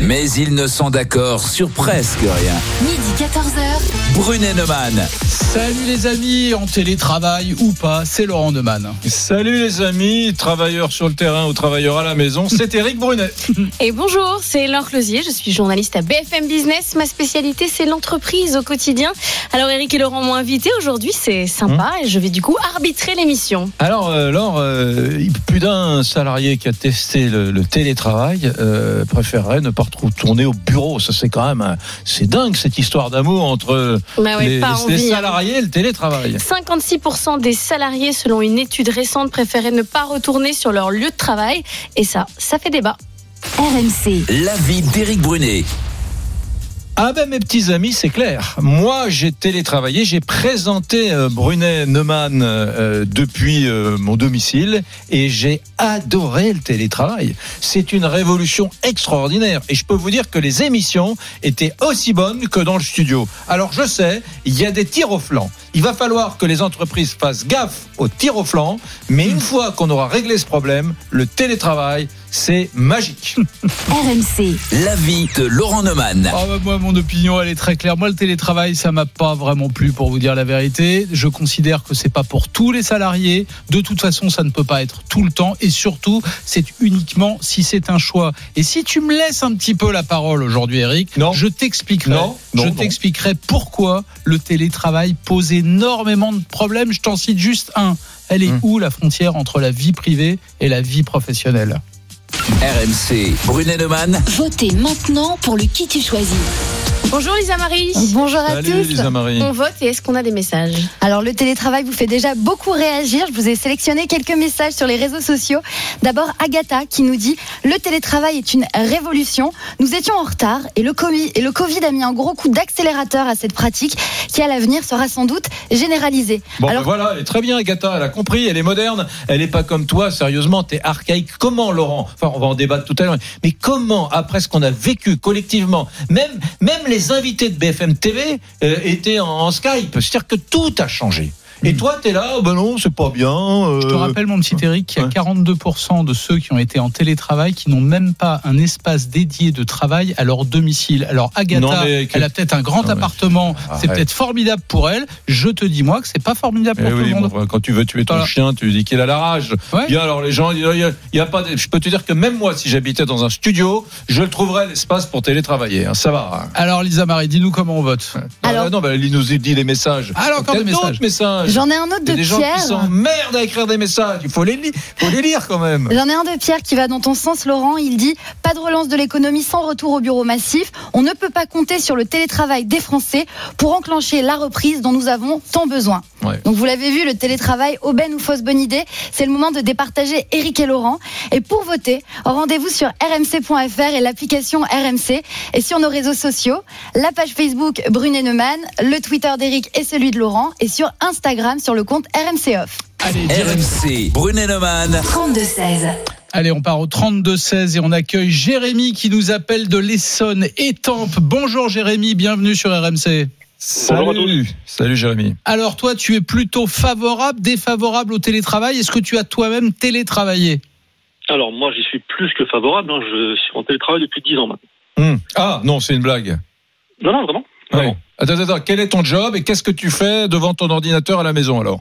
mais ils ne sont d'accord sur presque rien. Midi 14h. Brunet Neumann. Salut les amis, en télétravail ou pas, c'est Laurent Neumann. Salut les amis, travailleurs sur le terrain ou travailleurs à la maison, c'est Eric Brunet. Et bonjour, c'est Laure Closier, je suis journaliste à BFM Business. Ma spécialité, c'est l'entreprise au quotidien. Alors Eric et Laurent m'ont invité aujourd'hui, c'est sympa et je vais du coup arbitrer l'émission. Alors euh, Laure, euh, plus d'un salarié qui a testé le, le télétravail euh, préférerait ne pas retourner au bureau. Ça c'est quand même, un- c'est dingue cette histoire d'amour entre Bah ouais, les, pas les envie, hein. salariés et le télétravail. 56% des salariés, selon une étude récente, préféraient ne pas retourner sur leur lieu de travail. Et ça, ça fait débat. RMC. L'avis d'Éric Brunet. Ah ben mes petits amis, c'est clair. Moi, j'ai télétravaillé, j'ai présenté euh, Brunet Neumann euh, depuis euh, mon domicile et j'ai adoré le télétravail. C'est une révolution extraordinaire et je peux vous dire que les émissions étaient aussi bonnes que dans le studio. Alors je sais, il y a des tirs au flanc. Il va falloir que les entreprises fassent gaffe aux tirs au flanc, mais une fois qu'on aura réglé ce problème, le télétravail, c'est magique. RMC. L'avis de Laurent Neumann. Ah bah, moi, mon opinion, elle est très claire. Moi, le télétravail, ça m'a pas vraiment plu, pour vous dire la vérité. Je considère que c'est pas pour tous les salariés. De toute façon, ça ne peut pas être tout le temps. Et surtout, c'est uniquement si c'est un choix. Et si tu me laisses un petit peu la parole aujourd'hui, Eric, Non. je t'expliquerai. Non, non, je non. t'expliquerai pourquoi le télétravail pose énormément de problèmes. Je t'en cite juste un. Elle est Hum. où la frontière entre la vie privée et la vie professionnelle? RMC. Brunet Neumann. Votez maintenant pour le qui tu choisis. Bonjour Lisa Marie. Bonjour à Salut tous. Lisa Marie. On vote et est-ce qu'on a des messages? Alors le télétravail vous fait déjà beaucoup réagir. Je vous ai sélectionné quelques messages sur les réseaux sociaux. D'abord Agatha qui nous dit le télétravail est une révolution. Nous étions en retard et le Covid, et le COVID a mis un gros coup d'accélérateur à cette pratique qui à l'avenir sera sans doute généralisée. Bon, Alors- ben voilà, elle est très bien, Agatha. Elle a compris, elle est moderne. Elle n'est pas comme toi, sérieusement, t'es archaïque. Comment, Laurent? Enfin, on va en débattre tout à l'heure. Mais comment, après ce qu'on a vécu collectivement, même, même les invités de BFM TV euh, étaient en, en Skype. C'est-à-dire que tout a changé. Et toi, t'es là, oh, ben non, c'est pas bien. euh, Je te rappelle, mon petit Eric, qu'il y a ouais. 42% de ceux qui ont été en télétravail qui n'ont même pas un espace dédié de travail à leur domicile. Alors, Agatha, Non, mais elle a peut-être un grand Non, mais- appartement, c'est peut-être formidable pour elle. Je te dis, moi, que c'est pas formidable Eh pour tout oui, le monde. bon, quand tu veux tuer ton Voilà. chien, tu dis qu'il a la rage. Ouais. Bien, alors les gens, il y a, il y a pas. de- je peux te dire que même moi, si j'habitais dans un studio, je le trouverais l'espace pour télétravailler. hein, ça va. hein. Alors, Lisa Marie, dis-nous comment on vote. Alors- Ah, non, il nous dit les messages. Alors, encore Peut-être des messages. Messages. J'en ai un autre Il y a de des gens Pierre. qui s'emmerdent à écrire des messages. Il faut les, li- faut les lire quand même. J'en ai un de Pierre qui va dans ton sens, Laurent. Il dit pas de relance de l'économie sans retour au bureau massif. On ne peut pas compter sur le télétravail des Français pour enclencher la reprise dont nous avons tant besoin. Ouais. Donc vous l'avez vu, le télétravail, aubaine ou fausse bonne idée, c'est le moment de départager Eric et Laurent. Et pour voter, rendez-vous sur rmc.fr et l'application RMC et sur nos réseaux sociaux, la page Facebook Brunet Neumann, le Twitter d'Eric et celui de Laurent et sur Instagram sur le compte RMC Off. Allez. RMC. Brunet Neumann. 32-16. Allez, on part au 32-16 et on accueille Jérémy qui nous appelle de l'Essonne, Étampes. Bonjour Jérémy, bienvenue sur RMC. Salut. Salut Jérémy. Alors toi, tu es plutôt favorable, défavorable au télétravail Est-ce que tu as toi-même télétravaillé? Alors moi j'y suis plus que favorable, hein. je suis en télétravail depuis 10 ans maintenant. Hum. Ah non, c'est une blague. Non, non, vraiment. Ouais. Attends, attends, quel est ton job et qu'est-ce que tu fais devant ton ordinateur à la maison alors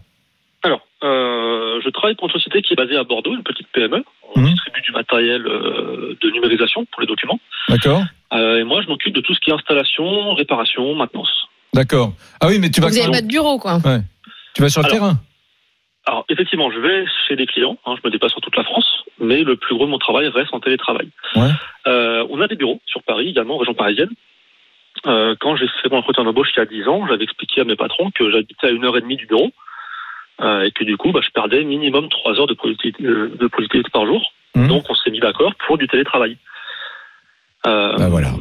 Alors, euh, je travaille pour une société qui est basée à Bordeaux, une petite PME. On Mhm. distribue du matériel euh, de numérisation pour les documents. D'accord Euh, et moi je m'occupe de tout ce qui est installation, réparation, maintenance. D'accord. Ah oui, mais tu vas, Vous n'avez pas de bureau, quoi. tu vas sur le Alors, terrain Alors effectivement, je vais chez des clients, hein, je me déplace sur toute la France, mais le plus gros de mon travail reste en télétravail. Ouais. Euh, on a des bureaux sur Paris, également en région parisienne. Euh, quand j'ai fait mon entretien d'embauche il y a 10 ans, j'avais expliqué à mes patrons que j'habitais à une heure et demie du bureau euh, et que du coup, bah, je perdais minimum 3 heures de productivité, euh, de productivité par jour. Mhm. Donc on s'est mis d'accord pour du télétravail. Euh, Bah voilà.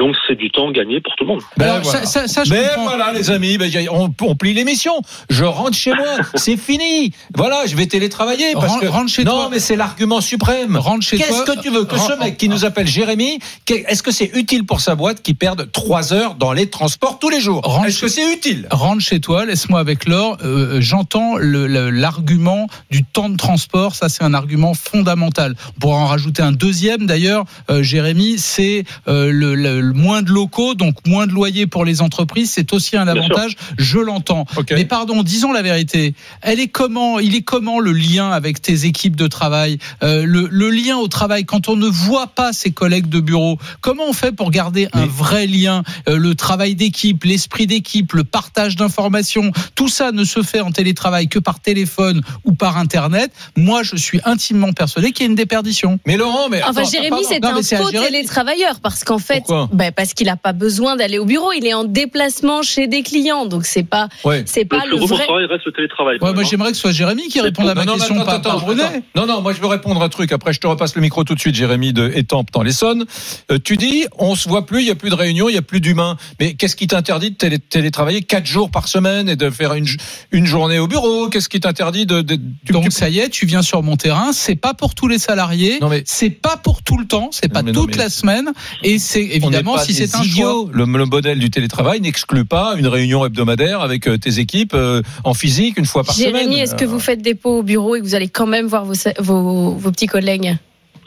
Donc c'est du temps gagné pour tout le monde. Ben Alors, voilà. ça, ça, ça, je Mais comprends. voilà, les amis, ben, on, on plie l'émission. Je rentre chez moi, c'est fini. Voilà, je vais télétravailler parce Rentre- que rentre chez non, toi. mais c'est l'argument suprême. Rentre chez Qu'est-ce toi. que tu veux que ce mec qui nous appelle Jérémy, est-ce que c'est utile pour sa boîte qui perde trois heures dans les transports tous les jours? Est-ce chez- que c'est utile? Rentre chez toi, laisse-moi avec l'or. Euh, J'entends le- le- l'argument du temps de transport, ça c'est un argument fondamental. On pourra en rajouter un deuxième d'ailleurs, euh, Jérémy, c'est euh, le moins de locaux, donc moins de loyers pour les entreprises, c'est aussi un avantage, je l'entends. Mais pardon, disons la vérité, elle est comment, il est comment le lien avec tes équipes de travail, Euh, le, le lien au travail quand on ne voit pas ses collègues de bureau, comment on fait pour garder un vrai lien, Euh, le travail d'équipe, l'esprit d'équipe, le partage d'informations, tout ça ne se fait en télétravail que par téléphone ou par internet. Moi, je suis intimement persuadé qu'il y a une déperdition. Mais Laurent, mais Enfin, attends, Jérémy, c'est un faux Jérémy. télétravailleur parce qu'en fait, bah, parce qu'il n'a pas besoin d'aller au bureau, il est en déplacement chez des clients, donc c'est pas, Ouais. c'est pas Donc le le vrai. travail reste le télétravail. Ouais, moi, j'aimerais que ce soit Jérémy qui réponde à ma Non, non, question, mais pas, attends, pas attends, Brunet. attends. Non, non, moi je veux répondre à un truc. Après, je te repasse le micro tout de suite, Jérémy de Étampes dans l'Essonne. Euh, tu dis, on se voit plus, il y a plus de réunions, il y a plus d'humains. Mais qu'est-ce qui t'interdit de télé- télétravailler quatre jours par semaine et de faire une, une journée au bureau? Qu'est-ce qui t'interdit de, de- Donc tu- ça y est, tu viens sur mon terrain. C'est pas pour tous les salariés. Non, mais- c'est pas pour tout le temps. C'est pas non, toute mais- la semaine. Et c'est évidemment si c'est un choix. Le, le modèle du télétravail n'exclut pas une réunion hebdomadaire avec euh, tes équipes euh, en physique une fois par Jérémy, semaine. est-ce que Euh, vous faites des pots au bureau et que vous allez quand même voir vos, vos, vos petits collègues?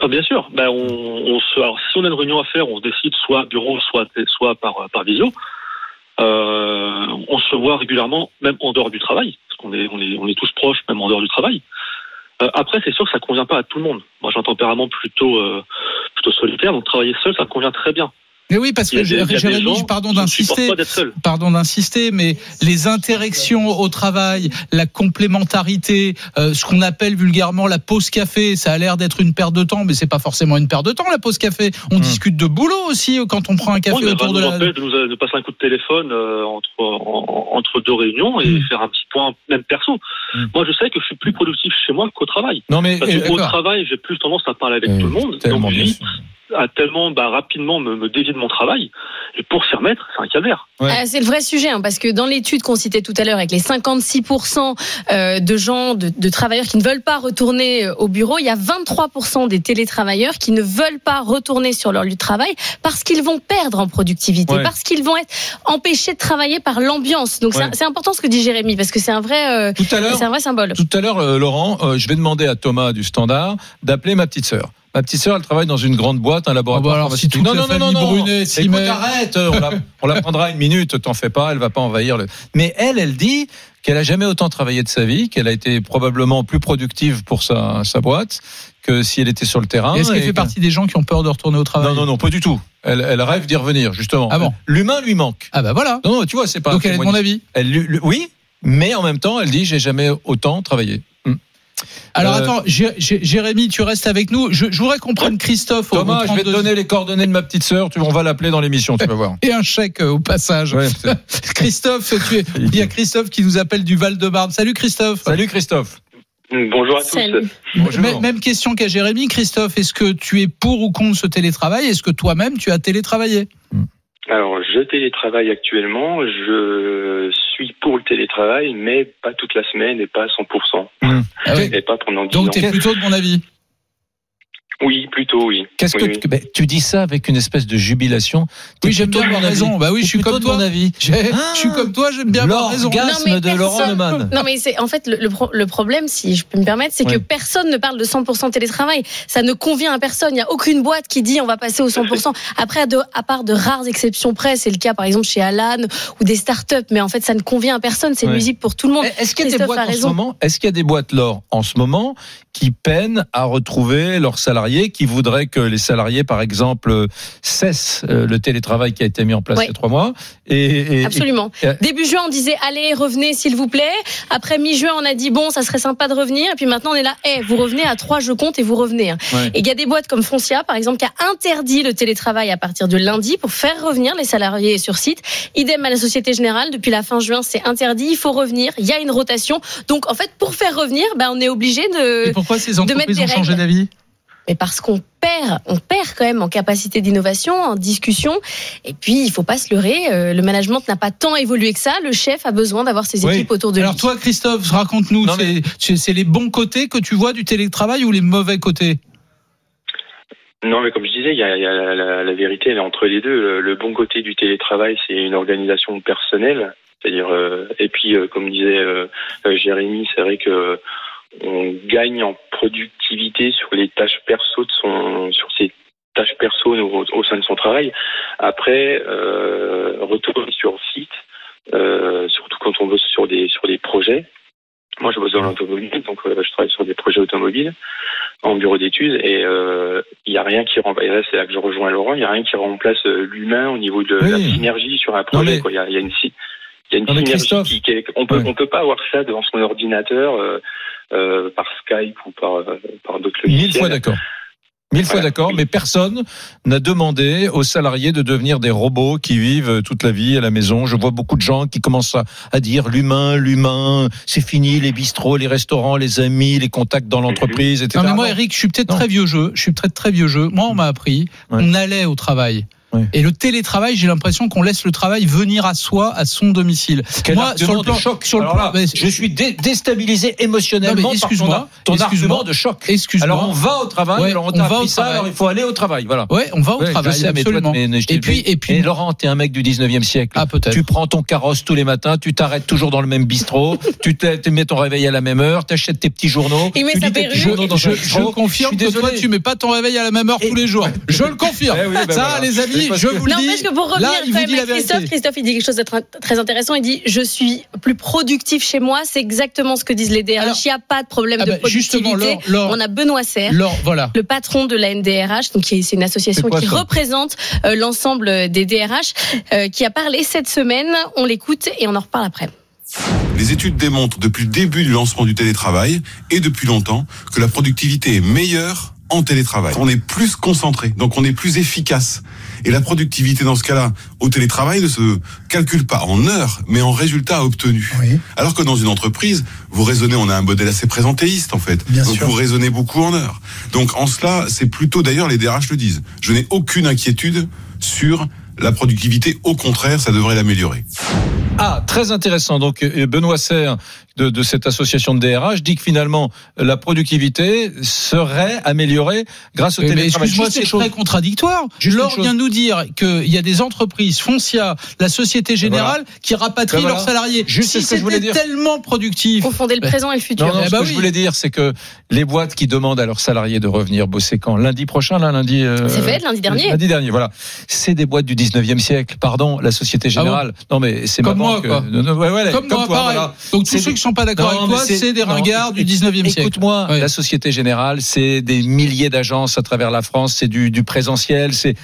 Ah, bien sûr. Ben, on, on se, alors, si on a une réunion à faire, on se décide soit bureau, soit, soit par, par visio. Euh, on se voit régulièrement, même en dehors du travail, parce qu'on est, on est, on est tous proches, même en dehors du travail. Euh, après, c'est sûr que ça convient pas à tout le monde. Moi, j'ai un tempérament plutôt, euh, plutôt solitaire, donc travailler seul, ça me convient très bien. Mais oui, parce que Jérémy, pardon d'insister. Pardon d'insister, mais les interactions au travail, la complémentarité, euh, ce qu'on appelle vulgairement la pause café, ça a l'air d'être une perte de temps, mais c'est pas forcément une perte de temps la pause café. On Hmm. discute de boulot aussi euh, quand on prend un café Oui, autour de la. de nous de passer un coup de téléphone euh, entre en- entre deux réunions et Mm. faire un petit point même perso. Mm. Moi, je sais que je suis plus productif chez moi qu'au travail. Non mais Parce euh, qu'au d'accord. travail, j'ai plus tendance à parler avec euh, tout le monde. tellement donc, bien à tellement bah, rapidement me, me dévier de mon travail. Et pour s'y remettre, c'est un calvaire. Ouais. Euh, C'est le vrai sujet, hein, parce que dans l'étude qu'on citait tout à l'heure, avec les 56% euh, de gens, de, de travailleurs qui ne veulent pas retourner euh, au bureau, il y a 23% des télétravailleurs qui ne veulent pas retourner sur leur lieu de travail parce qu'ils vont perdre en productivité, Ouais. parce qu'ils vont être empêchés de travailler par l'ambiance. Donc c'est- Ouais. c'est important ce que dit Jérémy, parce que c'est un vrai, euh, c'est un vrai symbole. Tout à l'heure, euh, Laurent, euh, je vais demander à Thomas du Standard d'appeler ma petite sœur. Ma petite sœur, elle travaille dans une grande boîte, un laboratoire. Oh, bah alors, si toute la famille Brunet s'y Écoute, met- arrête, euh, on la, on la prendra une minute, t'en fais pas, elle va pas envahir le. Mais elle, elle dit qu'elle a jamais autant travaillé de sa vie, qu'elle a été probablement plus productive pour sa, sa boîte que si elle était sur le terrain. Est-ce qu'elle fait que- partie des gens qui ont peur de retourner au travail? Non, non, non, pas du tout. Elle, elle rêve d'y revenir, justement. Ah bon L'humain lui manque. Ah bah voilà. Non, non, tu vois, c'est pas. Donc elle est de mon avis. Elle, lui- lui- oui, mais en même temps, elle dit j'ai jamais autant travaillé. Alors Euh, attends, Jé- Jé- Jérémy, tu restes avec nous. Je, je voudrais qu'on prenne Christophe Thomas, je vais te 32. donner les coordonnées de ma petite sœur. Tu, on va l'appeler dans l'émission, tu vas voir. et un chèque euh, au passage. Ouais, Christophe, tu es... il y a Christophe qui nous appelle du Val-de-Marne. Salut Christophe. Salut Christophe. Bonjour à tous. Bonjour. Même question qu'à Jérémy. Christophe, est-ce que tu es pour ou contre ce télétravail? Est-ce que toi-même tu as télétravaillé? Alors, je télétravaille actuellement. Je suis pour le télétravail, mais pas toute la semaine et pas à 100%. Ah ouais. Et pas pendant 10 Donc ans. tu es plutôt de mon avis. Oui, plutôt, oui. Qu'est-ce Oui, que oui. tu, ben, tu dis ça avec une espèce de jubilation? Oui, j'aime bien avoir raison. Bah oui, je suis comme toi. mon avis. J'ai- Ah. je suis comme toi, j'aime bien avoir raison. L'orgasme Non, mais de Laurent Neumann. Non, mais c'est en fait le, le pro- le problème, si je peux me permettre, c'est Ouais. que personne ne parle de 100% télétravail. Ça ne convient à personne. Il n'y a aucune boîte qui dit on va passer au 100%. Après, à, de- à part de rares exceptions près, c'est le cas par exemple chez Alan ou des startups, mais en fait, ça ne convient à personne. C'est Ouais. nuisible pour tout le monde. Est-ce qu'il y a des boîtes en ce moment? Est-ce qu'il y a des boîtes Laure en ce moment qui peinent à retrouver leurs salariés, qui voudraient que les salariés, par exemple, cessent euh, le télétravail qui a été mis en place Ouais. il y a trois mois et, et- Absolument. et- euh, Début juin, on disait allez, revenez s'il vous plaît. Après mi-juin, on a dit bon, ça serait sympa de revenir. Et puis maintenant, on est là, eh, vous revenez à trois, je compte et vous revenez. hein. Ouais. Et il y a des boîtes comme Foncia, par exemple, qui a interdit le télétravail à partir de lundi pour faire revenir les salariés sur site. Idem à la Société Générale, depuis la fin juin, c'est interdit. Il faut revenir. Il y a une rotation. Donc, en fait, pour faire revenir, ben, on est obligé Et de. pourquoi ces mettre entreprises des ont changé d'avis? Mais parce qu'on perd, on perd quand même en capacité d'innovation, en discussion. Et puis, il faut pas se leurrer, euh, le management n'a pas tant évolué que ça. Le chef a besoin d'avoir ses Oui. équipes autour de Alors lui. toi, Christophe, raconte-nous, mais- c'est- les bons côtés que tu vois du télétravail ou les mauvais côtés? Non, mais comme je disais, il y a, il y a la, la- la vérité, elle est entre les deux. Le, le bon côté du télétravail, c'est une organisation personnelle. C'est-à-dire, euh, et puis, euh, comme disait euh, euh, Jérémy, c'est vrai que on gagne en productivité sur les tâches perso de son, sur ses tâches perso au, au sein de son travail. Après, euh, retourner sur site, euh, surtout quand on bosse sur des sur des projets. Moi, je bosse dans l'automobile, donc euh, je travaille sur des projets automobiles en bureau d'études et euh, il y a rien qui remplace. Et là, c'est là que je rejoins Laurent. Il y a rien qui remplace euh, l'humain au niveau de Oui. la synergie sur un projet. mais-. Il y a, il y a une il y a une Non, synergie qui, qui on peut Ouais. on peut pas avoir ça devant son ordinateur euh, euh, par Skype ou par euh, par d'autres Mille fois d'accord. Mille fois d'accord, mais personne n'a demandé aux salariés de devenir des robots qui vivent toute la vie à la maison. Je vois beaucoup de gens qui commencent à, à dire l'humain, l'humain, c'est fini, les bistrots, les restaurants, les amis, les contacts dans l'entreprise, etc. Non mais moi. Eric, je suis peut-être très vieux jeu. Je suis peut-être très vieux jeu. Moi, on m'a appris, Ouais. on allait au travail. Et le télétravail, j'ai l'impression qu'on laisse le travail venir à soi, à son domicile. Quel Moi, sur le plan- de choc. sur le Alors plan- là, mais- je suis dé- déstabilisé émotionnellement Non, par ton, excuse-moi, ton excuse-moi. argument de choc. Excuse-moi. Alors on va au travail, Ouais, alors on va au ça, travail. alors il faut aller au travail, voilà. Ouais, on va au Ouais, travail, je sais, mais toi, absolument. mais et puis, et puis, Et Laurent, t'es un mec du 19e siècle. ah peut-être. Tu prends ton carrosse tous les matins, tu t'arrêtes toujours dans le même bistrot, tu te mets ton réveil à la même heure, t'achètes tes petits journaux. Il met tu sa lis tes petits perruque. journaux dans je, confirme que toi, désolé. tu mets pas ton réveil à la même heure tous les jours. Je le confirme. Eh oui, ben Ça, les amis, parce je que- vous le dis. N'empêche que pour revenir là, il quand même à Christophe. Christophe, il dit quelque chose de tr- très intéressant. Il dit Je suis plus productif chez moi. C'est exactement ce que disent les DRH. Alors- il n'y a pas de problème Ah de bah, justement, productivité. Laure, Laure- On a Benoît Serre. Laure, voilà. le patron de la NDRH, donc c'est une association qui représente euh, l'ensemble des DRH, euh, qui a parlé cette semaine. On l'écoute et on en reparle après. Les études démontrent depuis le début du lancement du télétravail et depuis longtemps que la productivité est meilleure en télétravail. On est plus concentré, donc on est plus efficace. Et la productivité dans ce cas-là, au télétravail, ne se calcule pas en heures, mais en résultats obtenus. Alors que dans une entreprise, vous raisonnez, on a un modèle assez présentéiste en fait. donc vous raisonnez beaucoup en heures. Donc en cela, c'est plutôt, d'ailleurs les DRH le disent, je n'ai aucune inquiétude sur la productivité. Au contraire, ça devrait l'améliorer. Ah, très intéressant. Donc euh, Benoît Serre de, de cette association de DRH dit que finalement la productivité serait améliorée grâce au Mais, mais télétravail. excuse-moi, c'est très contradictoire. Juste Laure vient nous dire qu'il y a des entreprises, Foncia, la Société Générale, qui rapatrient voilà. leurs salariés. Juste si que c'était tellement productif. Confondez le présent et le futur. Non, non, Eh ce bah que oui. je voulais dire, c'est que les boîtes qui demandent à leurs salariés de revenir bosser quand? Lundi prochain, là, lundi. euh, C'est fait, lundi dernier. Lundi dernier, voilà. C'est des boîtes du 19e siècle, pardon, la Société Générale. non, mais c'est Ah Comme moi, banque. quoi. Non, non, ouais, ouais, Comme, moi, toi, pareil. voilà. Donc tous C'est ceux des- qui sont pas d'accord avec toi, c'est des non, ringards du écoute- 19e siècle. Écoute-moi, la Société Générale, c'est des milliers d'agences à travers la France, c'est du, du présentiel, c'est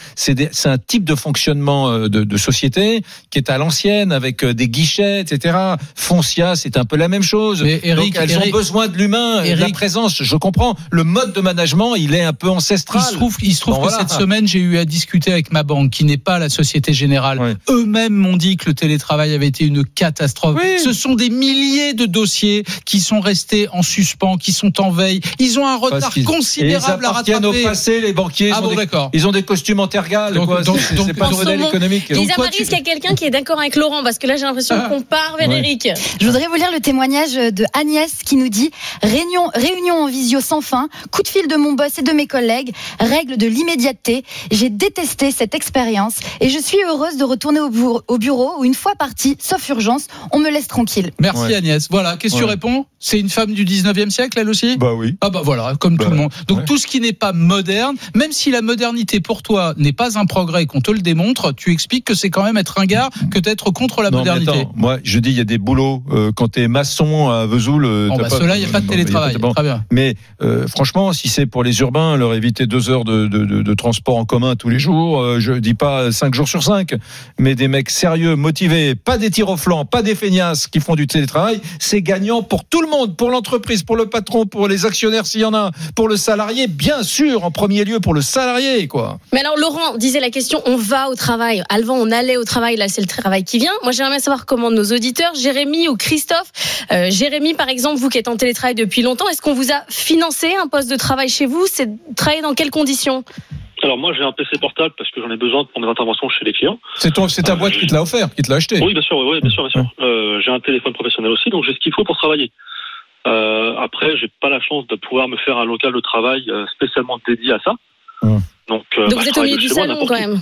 un type de fonctionnement euh, de, de société qui est à l'ancienne avec euh, des guichets, etc. Foncia, c'est un peu la même chose. Mais Eric, Donc elles Eric- ont besoin de l'humain, de la présence. Je comprends. Le mode de management, il est un peu Il ancestral. se trouve, il se trouve Bon, que voilà. cette semaine, j'ai eu à discuter avec ma banque, qui n'est pas la Société Générale. Eux-mêmes m'ont dit que le télétravail avait été une catastrophe. Oui. Ce sont des milliers de dossiers qui sont restés en suspens, qui sont en veille. Ils ont un retard considérable ils à appartiennent au rattraper. passé, les banquiers. Ils, Ah ont, des, ils ont des costumes en tergal. Donc- quoi. donc- C'est- donc- c'est pas le modèle économique. Lisa Marie, tu- est-ce qu'il y a quelqu'un qui est d'accord avec Laurent Parce que là, j'ai l'impression Ah. qu'on part vers Ouais. Eric. Je voudrais vous lire le témoignage de Agnès qui nous dit réunion, réunion en visio sans fin, coup de fil de mon boss et de mes collègues, règle de l'immédiateté. J'ai détesté cette expérience et je suis heureuse de retourner au bureau, au bureau où une fois partie, sauf urgence, on me laisse tranquille. Merci Ouais. Agnès. Voilà, qu'est-ce que tu réponds? C'est une femme du 19e siècle, elle aussi? Bah oui. Ah bah voilà, comme Bah, tout le monde. Donc ouais. tout ce qui n'est pas moderne, même si la modernité pour toi n'est pas un progrès, qu'on te le démontre, tu expliques que c'est quand même être un gars que d'être contre la Non, mais modernité. attends, moi, je dis, il y a des boulots euh, quand t'es maçon à Vesoul. euh, Bon bah cela, il n'y a pas de télétravail. pas. Très bien. Mais euh, franchement, si c'est pour les urbains, leur éviter deux heures de, de, de, de transport en commun tous les jours, euh, je dis pas cinq jours sur cinq, mais des mecs sérieux, motivés, pas des tirs au flanc, pas des feignasses qui font du télétravail, c'est gagnant pour tout le monde, pour l'entreprise, pour le patron, pour les actionnaires s'il y en a, pour le salarié, bien sûr, en premier lieu pour le salarié, quoi. Mais alors, Laurent disait la question on va au travail. Alvan, on allait au travail, là, c'est le travail qui vient. Moi, j'aimerais savoir comment nos auditeurs, Jérémy ou Christophe, euh, Jérémy, par exemple, vous qui êtes en télétravail depuis longtemps, est-ce qu'on vous a financé un poste de travail chez vous? C'est travailler dans quelles conditions? Alors moi j'ai un PC portable parce que j'en ai besoin pour mes interventions chez les clients. C'est ton, c'est ta Euh, boîte qui te l'a offert, qui te l'a acheté. Oui bien sûr, oui, oui, bien sûr, bien sûr. Euh, j'ai un téléphone professionnel aussi, donc j'ai ce qu'il faut pour travailler. Euh, après, j'ai pas la chance de pouvoir me faire un local de travail euh, spécialement dédié à ça. Donc, euh, Donc bah, vous êtes au milieu du salon quand même.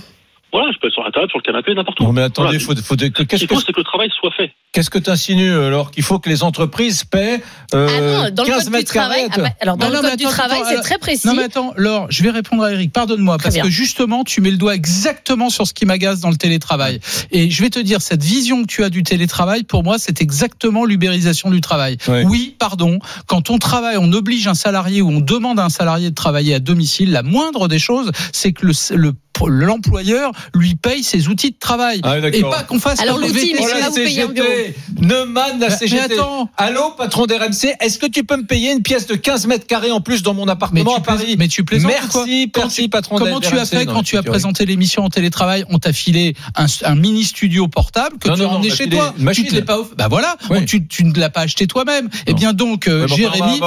Voilà, je peux être sur table, sur le canapé, n'importe où. Non mais attendez, Voilà. faut, faut, que- Ce qu'est-ce qu'il que faut, c'est que le travail soit fait. qu'est-ce que tu insinues alors qu'il faut que les entreprises paient euh, ah non, dans le 15 code du mètres travail. carrés ah bah, alors dans Non, le code du travail, attends, c'est très précis. Non mais attends, Laure, je vais répondre à Eric. Pardonne-moi Très parce bien. que justement, tu mets le doigt exactement sur ce qui m'agace dans le télétravail. Et je vais te dire, cette vision que tu as du télétravail, pour moi, c'est exactement l'ubérisation du travail. Oui, pardon. Quand on travaille, on oblige un salarié ou on demande à un salarié de travailler à domicile. La moindre des choses, c'est que le, le l'employeur lui paye ses outils de travail Ah et pas qu'on fasse Alors, l'outil, mais c'est là, la vous payez un bureau. CGT, Neumann, la CGT. mais attends. Allô, patron d'RMC, est-ce que tu peux me payer une pièce de 15 mètres carrés en plus dans mon appartement à tu plais- Paris mais tu plaisantes Merci, merci, tu- patron Comment tu as d'RMC. fait Non, quand tu as présenté l'émission en télétravail On t'a filé un, un mini studio portable que Non, tu non, as emmené chez toi. Tu te l'es pas Bah voilà, tu, ne l'as pas acheté toi-même. Eh bien donc, euh, Jérémy.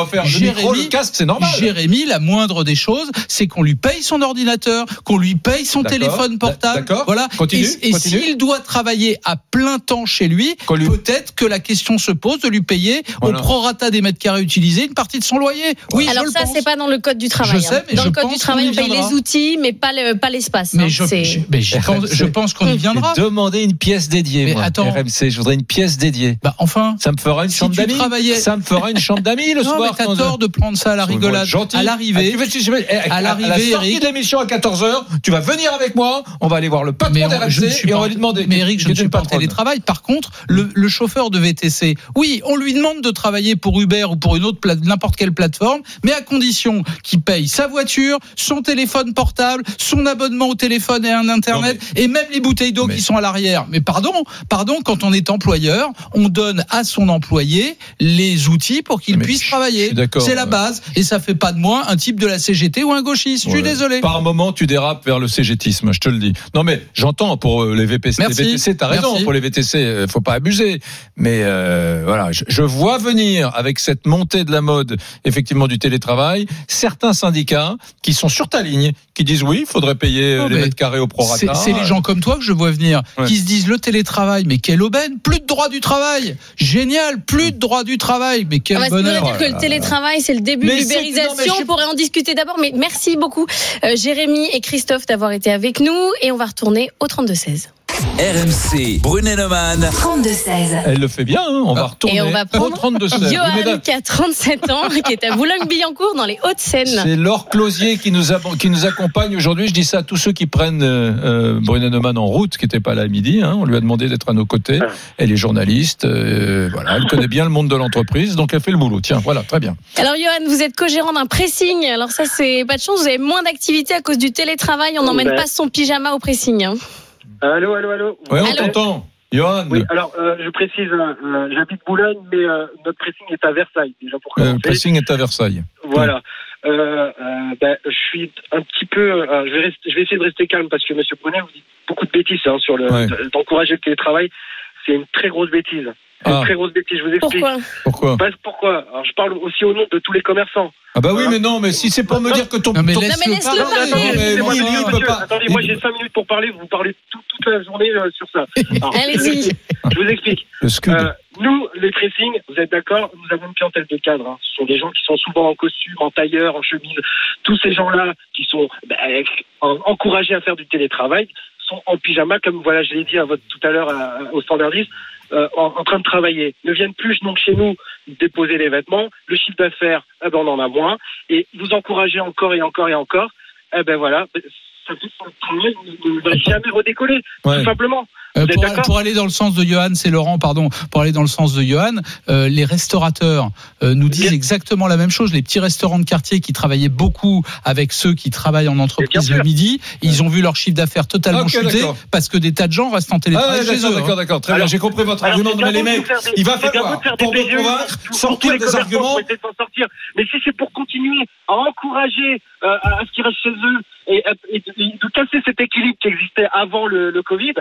Jérémy, la moindre des choses, c'est qu'on lui paye son ordinateur, qu'on lui paye son téléphone portable. D'accord. Voilà. Continue, Et, s'il doit travailler à plein temps chez lui, peut-être que la question se pose de lui payer Voilà. au prorata des mètres carrés utilisés une partie de son loyer. Oui, Alors ça, c'est pas dans le code du travail. Je sais, hein. mais dans je le code pense du travail, on paye les outils, mais pas le pas l'espace. Mais hein. je, je- mais je pense, je pense qu'on y viendra. J'ai demandé une pièce dédiée, Mais moi, attends. RMC. Je voudrais une pièce dédiée. Bah enfin. Ça me fera une Si chambre d'amis. travaillais- Ça me fera une chambre d'amis le Non, soir. mais t'as tort de prendre ça à la rigolade. À l'arrivée. Ah, eh, à à l'arrivée, la sortie de l'émission à 14h, tu vas venir avec moi, on va aller voir le patron suis et on va lui demander. Mais Eric, je ne suis pas en télétravail. Par contre, le, le chauffeur de VTC, oui, on lui demande de travailler pour Uber ou pour une autre n'importe quelle plateforme, mais à condition qu'il paye sa voiture, son téléphone portable, son abonnement au téléphone et à un internet, et même les bouteilles d'eau qui sont à l'arrière. Mais pardon, pardon, quand on est employeur, on donne à son employé les outils pour qu'il puisse travailler. C'est la base, et ça fait pas de moi un type de la CGT ou un gauchiste. Je suis désolé. Par moment, tu dérapes vers le CGTisme, je te le dis. Non, mais j'entends pour euh, les VPC. Merci. Les VTC, t'as raison. Merci. Pour les VTC, euh, faut pas abuser. Mais euh, voilà, je, je vois venir avec cette montée de la mode, effectivement, du télétravail, certains syndicats qui sont sur ta ligne, qui disent oui, il faudrait payer Non, les mètres carrés au prorata. c'est les gens comme toi que je vois venir, Ouais. qui se disent le télétravail, mais quelle aubaine, plus de droit du travail, génial, plus de droit du travail, mais quel Ah bah, ça voudrait bonheur. dire que le télétravail, c'est le début Mais de l'ubérisation. je- On pourrait en discuter d'abord, mais merci beaucoup, euh, Jérémy et Christophe, d'avoir été avec nous. Et on va retourner au 32-16. RMC, Brunet-Neumann. 32-16. Elle le fait bien, hein, on va retourner Et on va prendre 32 Johan, qui a 37 ans, qui est à Boulogne-Billancourt, dans les Hauts-de-Seine. C'est Laure Closier qui nous, a- qui nous accompagne aujourd'hui. Je dis ça à tous ceux qui prennent euh, euh, Bruno Neumann en route, qui n'était pas là à midi. hein. On lui a demandé d'être à nos côtés. Elle est journaliste. euh, voilà, elle connaît bien le monde de l'entreprise, donc elle fait le boulot. Tiens, voilà, très bien. Alors, Johan, vous êtes co-gérant d'un pressing. Alors, ça, c'est pas de chance. Vous avez moins d'activité à cause du télétravail. On n'emmène Ouais. pas son pyjama au pressing. hein. Allô, allô, allô. Oui, on t'entend. Johan, Oui, alors euh, je précise, euh, euh, j'habite Boulogne, mais euh, notre pressing est à Versailles déjà pour euh, commencer. le pressing est à Versailles. Voilà. Euh, euh, ben, je suis un petit peu. euh, je, vais rester- je vais essayer de rester calme parce que Monsieur Brunet vous dit beaucoup de bêtises hein, sur le Ouais. d'encourager le télétravail. C'est une très grosse bêtise. C'est Ah. Une très grosse bêtise. Je vous explique. Pourquoi Pourquoi Parce- pourquoi Alors je parle aussi au nom de tous les commerçants. Ah bah oui, mais non, mais si c'est pour me dire que ton... Non, mais laisse-le Non, mais laisse-le parler. parler. Non, mais Excusez-moi, lui, lui, il monsieur, peut pas. Attendez, moi j'ai 5 minutes pour parler. Vous parlez tout- toute la journée euh, sur ça. Allez-y. Je vous explique. Euh, nous, les pressings, vous êtes d'accord, nous avons une clientèle de cadres. hein. Ce sont des gens qui sont souvent en costume, en tailleur, en chemise. Tous ces gens-là qui sont en- encouragés à faire du télétravail sont en pyjama, comme voilà, je l'ai dit à votre, tout à l'heure au standardiste, euh, en, en train de travailler. Ne viennent plus donc chez nous déposer les vêtements. Le chiffre d'affaires, eh ben, on en a moins. Et vous encouragez encore et encore et encore. Eh ben voilà, ça fait ne ne va jamais redécoller Ouais. tout simplement. Euh, pour, aller dans le sens de Johan, c'est Laurent, pardon, pour aller dans le sens de Johan, euh, les restaurateurs euh, nous disent Bien- exactement la même chose. Les petits restaurants de quartier qui travaillaient beaucoup avec ceux qui travaillent en entreprise le midi, ils ont vu leur chiffre d'affaires totalement chuter parce que des tas de gens restent en Ah télétravail ouais, chez d'accord, eux. d'accord, hein. d'accord. Très bien, j'ai compris votre Alors, argument. Mais les mecs, des- il va falloir, de pour convaincre, sortir des arguments. sortir. Mais si c'est pour continuer à encourager euh, à ce qu'ils restent chez eux et, et de, de casser cet équilibre qui existait avant le, le Covid,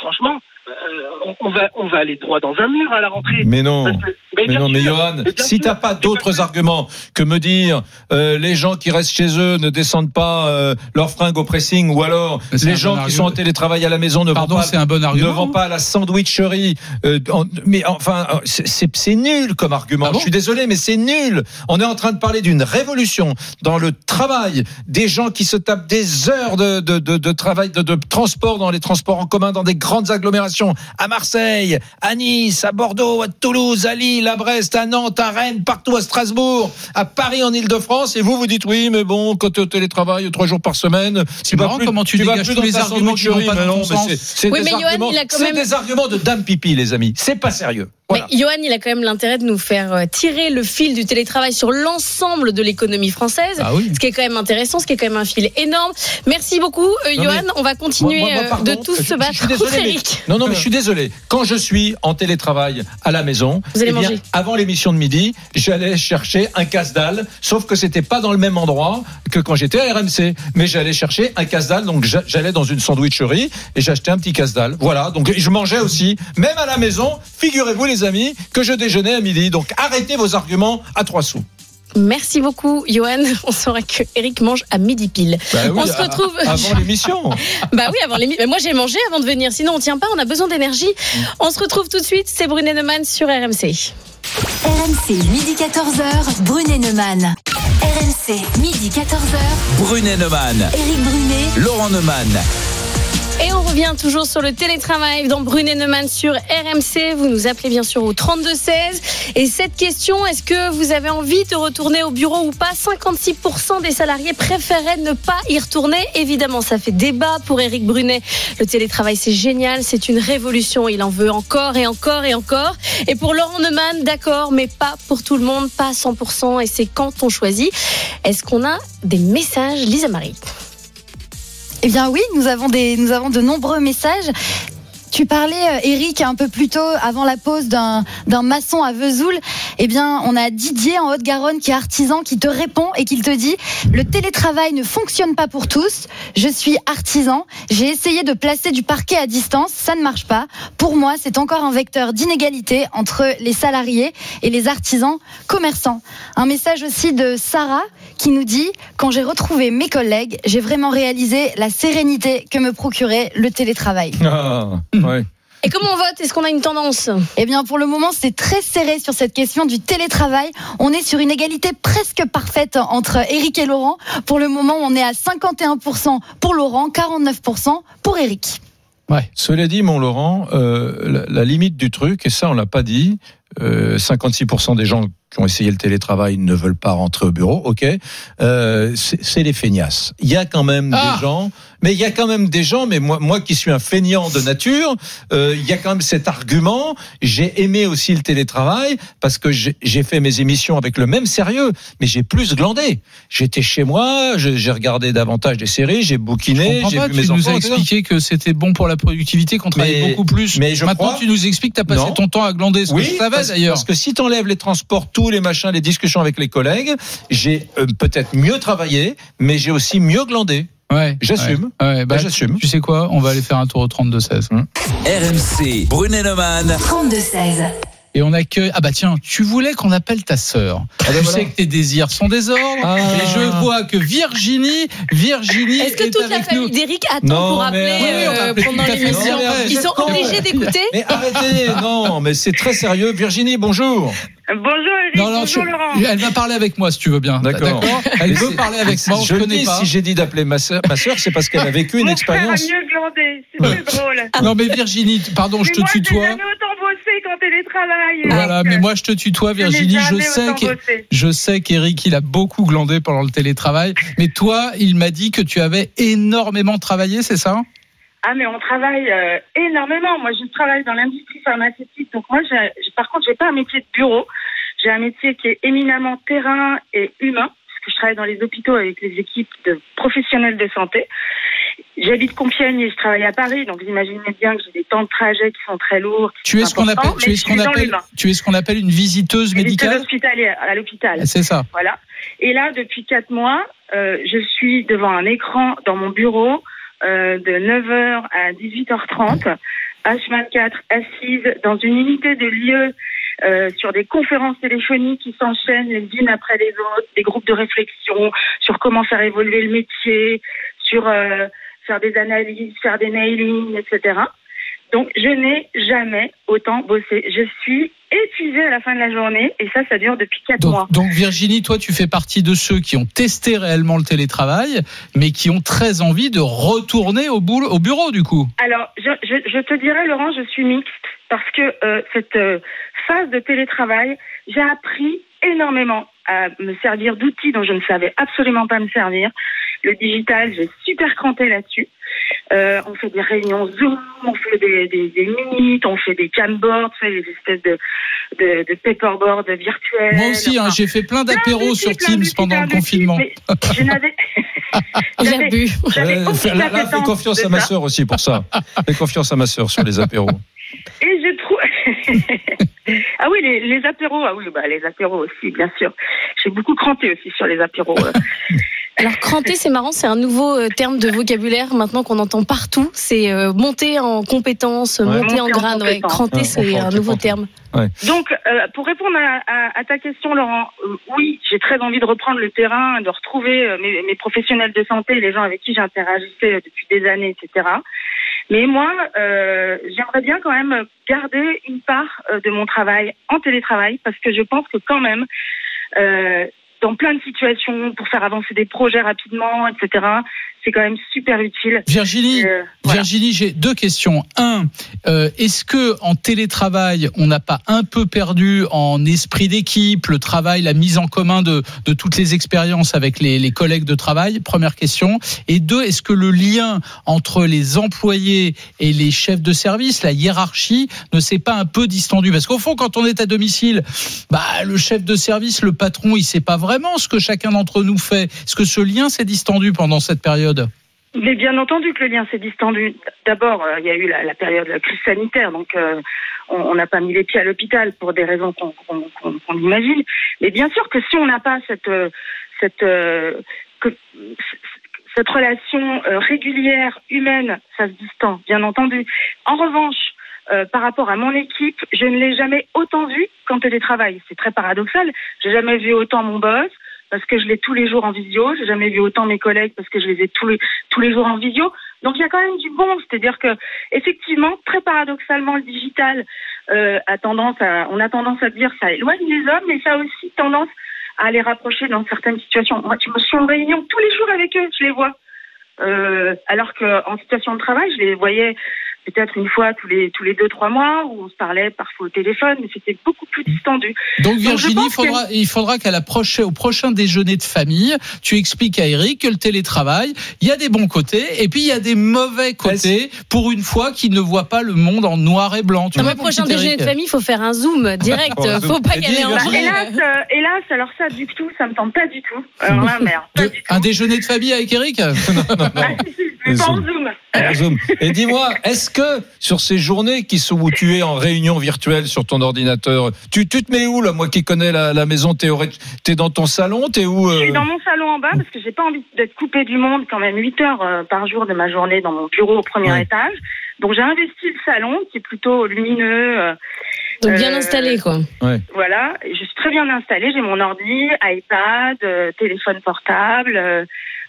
franchement, euh, on, on va, on va aller droit dans un mur à la rentrée. Mais non. Que- Mais non, mais Johan, mais si t'as pas d'autres arguments que me dire euh, les gens qui restent chez eux ne descendent pas euh, leurs fringues au pressing, ou alors les gens bon qui sont en télétravail à la maison ne Pardon, vont pas c'est un bon ne argument. vont pas à la sandwicherie. euh, en- mais enfin, euh, c'est- nul comme argument. Ah bon Je suis désolé, mais c'est nul. On est en train de parler d'une révolution dans le travail. Des gens qui se tapent des heures de, de, de, de travail, de, de transport dans les transports en commun, dans des grandes agglomérations. À Marseille, à Nice, à Bordeaux, à Toulouse, à Lille, à Brest, à Nantes, à Rennes, partout à Strasbourg, à Paris, en Ile-de-France. Et vous, vous dites oui, mais bon, quand tu es au télétravail trois jours par semaine, C'est tu marrant plus- comment tu vas dégages plus tous dans les arguments qui sandwicherie. pas dans Mais ton non, mais sens. c'est- c'est Oui, des même- des arguments de dame pipi, les amis. C'est pas sérieux. Voilà. Mais Johan, il a quand même l'intérêt de nous faire euh, tirer le fil du télétravail sur l'ensemble de l'économie française. Ah oui. Ce qui est quand même intéressant, ce qui est quand même un fil énorme. Merci beaucoup, euh, Johan. mais- On va continuer Moi- moi- euh, pardon, de tous je- se je battre suis désolé, mais-. Non, non, mais je suis désolé. Quand je suis en télétravail à la maison, Vous allez eh bien, manger. avant l'émission de midi, j'allais chercher un casse-dalle, sauf que c'était pas dans le même endroit que quand j'étais à RMC. Mais j'allais chercher un casse-dalle, donc j'a- j'allais dans une sandwicherie et j'achetais un petit casse-dalle. Voilà, donc je mangeais aussi, même à la maison, figurez-vous les amis, que je déjeunais à midi. Donc arrêtez vos arguments à trois sous. Merci beaucoup, Johan. On saura que Eric mange à midi pile. Bah oui, on se à- retrouve. Avant l'émission. Bah oui, avant mais Moi, j'ai mangé avant de venir. Sinon, on tient pas. On a besoin d'énergie. On se retrouve tout de suite. C'est Brunet Neumann sur RMC. RMC, midi 14h, Brunet Neumann. RMC, midi 14h, Brunet Neumann, Éric Brunet, Laurent Neumann. Et on revient toujours sur le télétravail dans Brunet Neumann sur RMC. Vous nous appelez bien sûr au 32-16. Et cette question, est-ce que vous avez envie de retourner au bureau ou pas? 56% des salariés préféraient ne pas y retourner. Évidemment, ça fait débat pour Éric Brunet. Le télétravail, c'est génial, c'est une révolution. Il en veut encore et encore et encore. Et pour Laurent Neumann, d'accord, mais pas pour tout le monde, pas à 100%. Et c'est quand on choisit. Est-ce qu'on a des messages, Lisa Marie Eh bien oui, nous avons, de nombreux messages. Tu parlais, euh, Eric, un peu plus tôt, avant la pause, d'un maçon à Vesoul. Eh bien, on a Didier en Haute-Garonne qui est artisan, qui te répond et qui te dit le télétravail ne fonctionne pas pour tous. Je suis artisan. J'ai essayé de placer du parquet à distance, ça ne marche pas. Pour moi, c'est encore un vecteur d'inégalité entre les salariés et les artisans commerçants. Un message aussi de Sarah qui nous dit quand j'ai retrouvé mes collègues, j'ai vraiment réalisé la sérénité que me procurait le télétravail. Ah, ouais. Et comment on vote? Est-ce qu'on a une tendance? Eh bien, pour le moment, c'est très serré sur cette question du télétravail. On est sur une égalité presque parfaite entre Eric et Laurent. Pour le moment, on est à 51% pour Laurent, 49% pour Eric. Cela dit, mon Laurent, euh, la, la limite du truc, et ça on l'a pas dit, euh, 56% des gens qui ont essayé le télétravail ne veulent pas rentrer au bureau, ok, euh, c'est les feignasses. Il y a quand même Ah des gens, mais il y a quand même des gens, mais moi, moi qui suis un feignant de nature, euh, il y a quand même cet argument. J'ai aimé aussi le télétravail parce que j'ai fait mes émissions avec le même sérieux, mais j'ai plus glandé. J'étais chez moi, j'ai regardé davantage des séries, j'ai bouquiné, j'ai vu tu mes nous enfants. as etc. expliqué que c'était bon pour la productivité, qu'on travaillait beaucoup plus. mais je Maintenant, crois- tu nous expliques que tu as passé Non. ton temps à glander, ce que je savais d'ailleurs. parce que si tu enlèves les transports, tous les machins, les discussions avec les collègues, j'ai euh, peut-être mieux travaillé, mais j'ai aussi mieux glandé. Ouais, J'assume. Ouais, ouais, bah, j'assume. Tu sais quoi? On va aller faire un tour au 32-16. RMC, Brunet Neumann. 32-16. Et on accueille. Ah bah tiens, tu voulais qu'on appelle ta sœur. ben tu voilà. sais que tes désirs sont désordres. Ah. Et je vois que Virginie, Virginie. Est-ce que est toute la avec famille d'Éric attend Non, pour appeler Oui, oui, on va euh, appeler pendant l'émission Ils sont obligés d'écouter Mais arrêtez, non, mais c'est très sérieux. Virginie, bonjour. Bonjour Eric, Non, non, bonjour tu- Laurent. elle va parler avec moi si tu veux bien. D'accord. Elle veut parler avec moi, je connaît dis, pas. si j'ai dit d'appeler ma sœur, ma sœur, c'est parce qu'elle a vécu une Mon frère a expérience. mieux glandé, c'est drôle. Non mais Virginie, pardon, je te moi, tutoie. jamais autant télétravail. Voilà, mais moi je te tutoie Virginie, je sais que je sais qu'Eric il a beaucoup glandé pendant le télétravail, mais toi, il m'a dit que tu avais énormément travaillé, c'est ça? Ah, mais on travaille euh, énormément. Moi, je travaille dans l'industrie pharmaceutique. Donc, moi, j'ai- par contre, j'ai pas un métier de bureau. J'ai un métier qui est éminemment terrain et humain, que je travaille dans les hôpitaux avec les équipes de professionnels de santé. J'habite Compiègne et je travaille à Paris. Donc, vous imaginez bien que j'ai des temps de trajet qui sont très lourds. Tu es ce qu'on appelle, tu es ce qu'on appelle, l'humain. tu es ce qu'on appelle une visiteuse Visiteuse médicale. hospitalière à l'hôpital. C'est ça. Voilà. Et là, depuis quatre mois, euh, je suis devant un écran dans mon bureau euh, de 9h à 18h30, H24, assise dans une unité de lieu euh, sur des conférences téléphoniques qui s'enchaînent les unes après les autres, des groupes de réflexion sur comment faire évoluer le métier, sur euh, faire des analyses, faire des mailings, etc. Donc, je n'ai jamais autant bossé. Je suis épuisée à la fin de la journée et ça, ça dure depuis quatre mois. Donc, Virginie, toi, tu fais partie de ceux qui ont testé réellement le télétravail, mais qui ont très envie de retourner au, boulot, au bureau, du coup. Alors, je, je, je te dirais, Laurent, je suis mixte parce que euh, cette euh, phase de télétravail, j'ai appris énormément à me servir d'outils dont je ne savais absolument pas me servir. Le digital, j'ai super cranté là-dessus. Euh, on fait des réunions Zoom, on fait des, des, des minutes, on fait des camboards, tu sais, les espèces de, de, de paperboards virtuels. Moi aussi, hein, Enfin, j'ai fait plein d'apéros sur Teams pendant le confinement. Je n'avais. J'avais- fais- confiance à ma sœur aussi pour ça. Fais confiance à ma sœur sur les apéros. Et je trouve. ah oui, les, les apéros, ah oui, bah, les apéros aussi, bien sûr. J'ai beaucoup cranté aussi sur les apéros. euh. Alors cranter, c'est marrant, c'est un nouveau euh, terme de vocabulaire maintenant qu'on entend partout. C'est euh, monter en compétence, monter Monter en en grade. Ouais. Cranter, Ouais, c'est comprends, un nouveau terme. Donc, euh, pour répondre à, à- à ta question, Laurent, euh, oui, j'ai très envie de reprendre le terrain, de retrouver euh, mes, mes professionnels de santé, les gens avec qui j'interagissais depuis des années, etc. Mais moi, euh, j'aimerais bien quand même garder une part euh, de mon travail en télétravail parce que je pense que quand même, euh, dans plein de situations, pour faire avancer des projets rapidement, etc., c'est quand même super utile. Virginie, Euh, voilà. Virginie, j'ai deux questions. Un, euh, est-ce que en télétravail, on n'a pas un peu perdu en esprit d'équipe, le travail, la mise en commun de, de toutes les expériences avec les, les collègues de travail? Première question. Et deux, est-ce que le lien entre les employés et les chefs de service, la hiérarchie, ne s'est pas un peu distendu? Parce qu'au fond, quand on est à domicile, bah, le chef de service, le patron, il sait pas vraiment ce que chacun d'entre nous fait. Est-ce que ce lien s'est distendu pendant cette période? Mais bien entendu que le lien s'est distendu. D'abord, euh, il y a eu la, période de la crise sanitaire, donc euh, on n'a pas mis les pieds à l'hôpital pour des raisons qu'on imagine. Mais bien sûr que si on n'a pas cette euh, cette relation régulière humaine, ça se distend, bien entendu. En revanche, par rapport à mon équipe, je ne l'ai jamais autant vu qu'en télétravail. C'est très paradoxal. J'ai jamais vu autant mon boss parce que je l'ai tous les jours en visio. J'ai jamais vu autant mes collègues parce que je les ai tous les tous les jours en visio. Donc il y a quand même du bon, c'est-à-dire que effectivement, très paradoxalement, le digital euh, a tendance à, on a tendance à dire ça éloigne les hommes, mais ça a aussi tendance à les rapprocher dans certaines situations. Moi, je me suis en réunion tous les jours avec eux, je les vois. Euh, alors qu'en situation de travail, je les voyais peut-être une fois tous les tous les deux trois mois où on se parlait parfois au téléphone, mais c'était beaucoup plus distendu. Donc Virginie, il faudra, il faudra qu'à la prochaine, au prochain déjeuner de famille, tu expliques à Eric que le télétravail, il y a des bons côtés et puis il y a des mauvais côtés pour une fois qu'il ne voit pas le monde en noir et blanc. Tu Dans vois, le mon prochain déjeuner Eric de famille, il faut faire un zoom direct. Zoom. faut pas y aller en vrai. hélas, euh, hélas, alors ça du tout, ça me tente pas du tout. Alors là, merde, pas De- du tout. un déjeuner de famille avec Eric? Ah, si, si, pas en zoom. En Zoom. Et dis-moi, est-ce que sur ces journées qui sont où tu es en réunion virtuelle sur ton ordinateur, tu, tu te mets où là Moi qui connais la, la maison théorique, t'es dans ton salon, t'es où Je euh suis dans mon salon en bas parce que j'ai pas envie d'être coupée du monde quand même 8 heures euh, par jour de ma journée dans mon bureau au premier Ouais. étage. Donc j'ai investi le salon qui est plutôt lumineux. euh, Donc bien installé, quoi. voilà, je suis très bien installée. J'ai mon ordi, iPad, euh, téléphone portable, euh,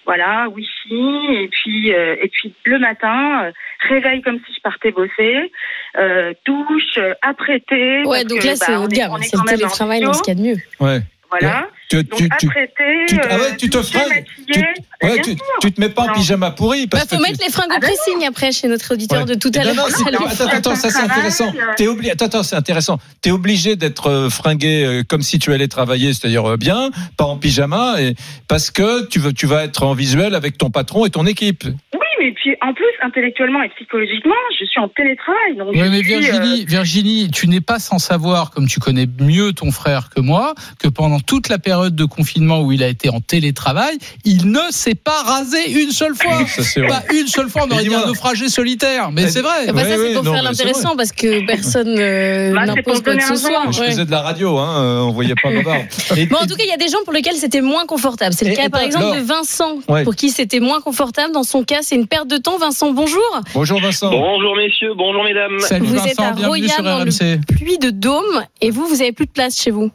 voilà, Wi-Fi. Et puis euh, et puis le matin, euh, réveil comme si je partais bosser, euh, douche, euh, apprêter. Ouais, donc que, là, bah, c'est haut de gamme. C'est le télétravail dans ce qu'il y a de mieux. Ouais. Voilà. Tu, Donc tu, tu, apprêter, tu- ah ouais, tu te fringues tu- Bah, ouais, tu, tu te mets pas en Non. pyjama pourri Bah, parce faut que tu- mettre les fringues au Ah bah pressing après chez notre auditeur Ouais. de tout à l'heure. attends, attends, ça c'est intéressant. T'es obligé, attends, attends, c'est intéressant. T'es obligé d'être euh, fringué euh, comme si tu allais travailler, c'est-à-dire euh, bien, pas en pyjama, et parce que tu veux, tu vas être en visuel avec ton patron et ton équipe. Oui, mais puis en plus, intellectuellement et psychologiquement, je suis en télétravail. Donc Oui, mais suis, euh, Virginie, Virginie, tu n'es pas sans savoir, comme tu connais mieux ton frère que moi, que pendant toute la période de confinement où il a été en télétravail, il ne s'est pas rasé une seule fois. Ça, c'est vrai. Pas une seule fois, on aurait dit un naufragé solitaire. Mais c'est vrai. Ben, ça, c'est pour non, faire l'intéressant parce que personne euh, Bah, n'impose quoi que ce un soit. Je faisais de la radio, hein, euh, on voyait pas Bavard. Bon, en tout cas, il y a des gens pour lesquels c'était moins confortable. C'est le Et- cas, et par exemple, de Vincent, Ouais. pour qui c'était moins confortable. Dans son cas, c'est une perte de temps. Vincent, bonjour. Bonjour Vincent. Bonjour messieurs, bonjour mesdames. Salut Vous Vincent, êtes à bienvenue sur dans le. Pluie de Dôme, et vous, vous avez plus de place chez vous.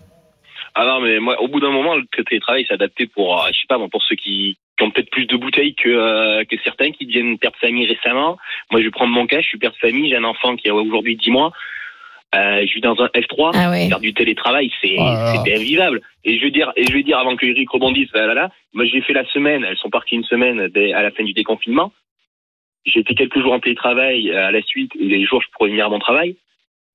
Ah non, mais moi, au bout d'un moment, le télétravail s'est adapté pour, euh, je sais pas, moi, pour ceux qui, qui ont peut-être plus de bouteilles que, euh, que certains qui deviennent père de famille récemment. Moi, je vais prendre mon cas, je suis père de famille, j'ai un enfant qui a aujourd'hui 10 mois. Euh, je suis dans un F3. Ah ouais. Faire du télétravail, c'est là. c'est invivable. Et je veux dire, et je vais dire avant que Eric rebondisse, là, là, là, moi j'ai fait la semaine, elles sont parties une semaine dès- à la fin du déconfinement. J'ai été quelques jours en télétravail euh, à la suite, et les jours je pourrais venir à mon travail.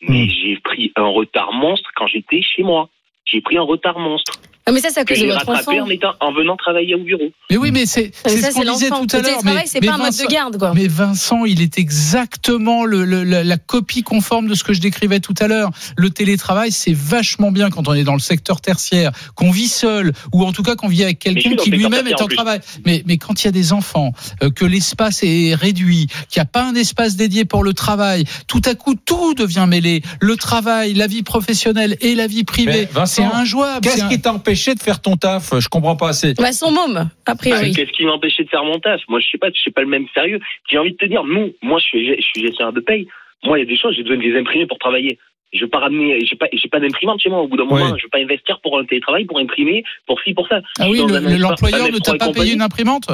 Mais Hmm. j'ai pris un retard monstre quand j'étais chez moi. J'ai pris un retard monstre Mais ça, c'est à que cause de votre enfant. en, étant, en venant travailler au bureau. Mais oui, mais c'est ce qu'on disait tout à Le l'heure. c'est pas un mode Vincent- de garde, quoi. mais Vincent, il est exactement le, le- la, la copie conforme de ce que je décrivais tout à l'heure. Le télétravail, c'est vachement bien quand on est dans le secteur tertiaire, qu'on vit seul, ou en tout cas qu'on vit avec quelqu'un qui lui-même est en travail. Mais, mais quand il y a des enfants, euh, que l'espace est réduit, qu'il n'y a pas un espace dédié pour le travail, tout à coup, tout devient mêlé. Le travail, la vie professionnelle et la vie privée, c'est Vincent, injouable. Qu'est-ce un- qui t'a empêché de faire ton taf Je comprends pas assez. Bah, son môme, a priori. Qu'est-ce qui m'empêchait de faire mon taf? Moi, je sais pas, je sais pas le même sérieux. J'ai envie de te dire, nous, moi, je suis, je suis gestionnaire de paye. Moi, il y a des choses, j'ai besoin de les imprimer pour travailler. Je veux pas ramener, j'ai pas, j'ai pas d'imprimante chez moi. Au bout d'un Oui. moment, je veux pas investir pour un télétravail, pour imprimer, pour ci, pour ça. Ah oui, le- l'employeur ne F3 t'a pas compagnie. payé une imprimante?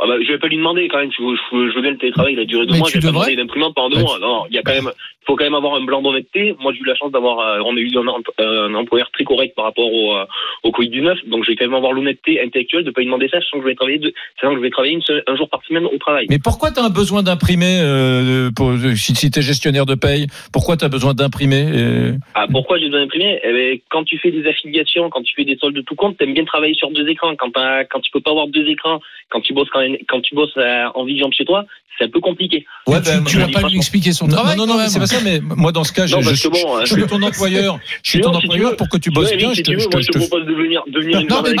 Ah bah, je vais pas lui demander quand même. Je, je, je veux bien le télétravail, il a duré deux Mais mois. Je vais pas devrais. demander d'imprimante pendant deux mois. Non, il y a quand même, faut quand même avoir un blanc d'honnêteté. Moi, j'ai eu la chance d'avoir, euh, on a eu un, un employeur très correct par rapport au, euh, au Covid-19. Donc, je vais quand même avoir l'honnêteté intellectuelle de pas lui demander ça, sachant que je vais travailler, sachant que je vais travailler une seule- un jour par semaine au travail. Mais pourquoi tu as besoin d'imprimer euh, pour, si, si tu es gestionnaire de paye Pourquoi tu as besoin d'imprimer euh? Ah, pourquoi j'ai besoin d'imprimer? Eh ben, Quand tu fais des affiliations, quand tu fais des soldes de tout compte, t'aimes bien travailler sur deux écrans. Quand, quand tu peux pas avoir deux écrans, quand tu bosses quand, quand tu bosses euh, en vision de chez toi, c'est un peu compliqué. Ouais, Tu, ben, tu vas pas lui expliquer son non, travail non, non, même. c'est pas ça. Mais moi, dans ce cas, je, Non, parce je- que bon, je hein. suis ton employeur. Je suis ton si employeur veux- pour que tu bosses bien. si Je te, veux, moi, je propose de venir, de venir une Non, mais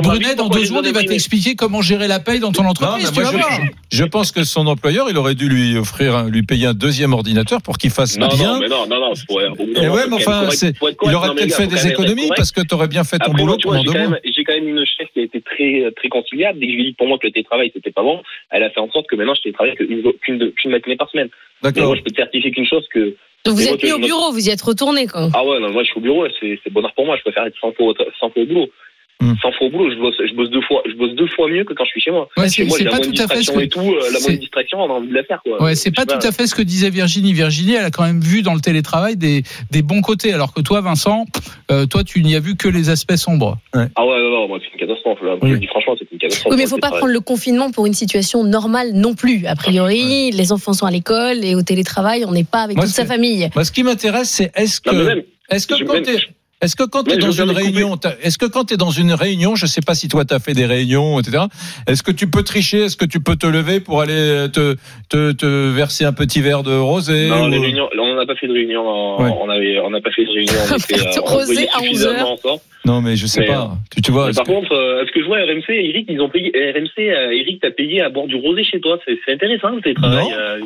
Brunet, dans deux secondes, il va t'expliquer comment gérer la paye dans ton Non, entreprise. mais tu moi, vas voir. je, pense que son employeur, il aurait dû lui offrir, lui payer un deuxième ordinateur pour qu'il fasse Non, bien. non, non, non, non, ouais, mais enfin, il aurait Non, peut-être fait des économies parce que tu aurais bien fait ton boulot pendant deux mois. Même, j'ai quand même une chef qui a été très, très conciliable. Dès que je lui ai dit pour moi que le télétravail c'était pas bon, elle a fait en sorte que maintenant je télétravaille qu'une matinée par semaine. D'accord. moi, je peux te certifier qu'une chose que Donc vous êtes mis au bureau, vous y êtes retourné, quoi. ah ouais, non, moi je suis au bureau, c'est c'est bonheur pour moi. Je préfère être 100 fois, au- 100 fois au boulot. 100 fois au boulot, je bosse, je bosse deux fois, je bosse deux fois mieux que quand je suis chez moi. Ouais, Chez c'est moi, c'est j'ai la pas moindre tout à fait ce distraction que et tout, euh, la moindre distraction, on a envie de la faire, quoi. Ouais, c'est pas tout à fait ce que disait Virginie. Virginie, elle a quand même vu dans le télétravail des, des bons côtés, alors que toi, Vincent, euh, toi, tu n'y as vu que les aspects sombres. Ah ouais, non, non, moi c'est une catastrophe. Là. Je Oui. le dis franchement, c'est une catastrophe. Oui, mais il Moi, faut pas prendre le confinement pour une situation normale non plus. A priori, les enfants sont à l'école et au télétravail, on n'est pas avec Moi, toute sa famille. Moi, ce qui m'intéresse, c'est est-ce que, est-ce que je- quand même- t'es, est-ce que quand tu es dans une réunion, est-ce que quand tu es dans une réunion, je sais pas si toi tu as fait des réunions, etc. Est-ce que tu peux tricher Est-ce que tu peux te lever pour aller te, te, te verser un petit verre de rosé Non, ou- les réunions, on n'a pas fait de réunion. en- Ouais. On on n'a pas fait de réunion. On était, euh, on rosé à 11 suffisamment heures. encore. Non, mais je sais Mais, pas. Tu, tu vois. Par que- contre, euh, est-ce que je vois RMC, Eric, ils ont payé, RMC, euh, Eric, t'as payé à boire du rosé chez toi. C'est intéressant, le télétravail. Non. Euh,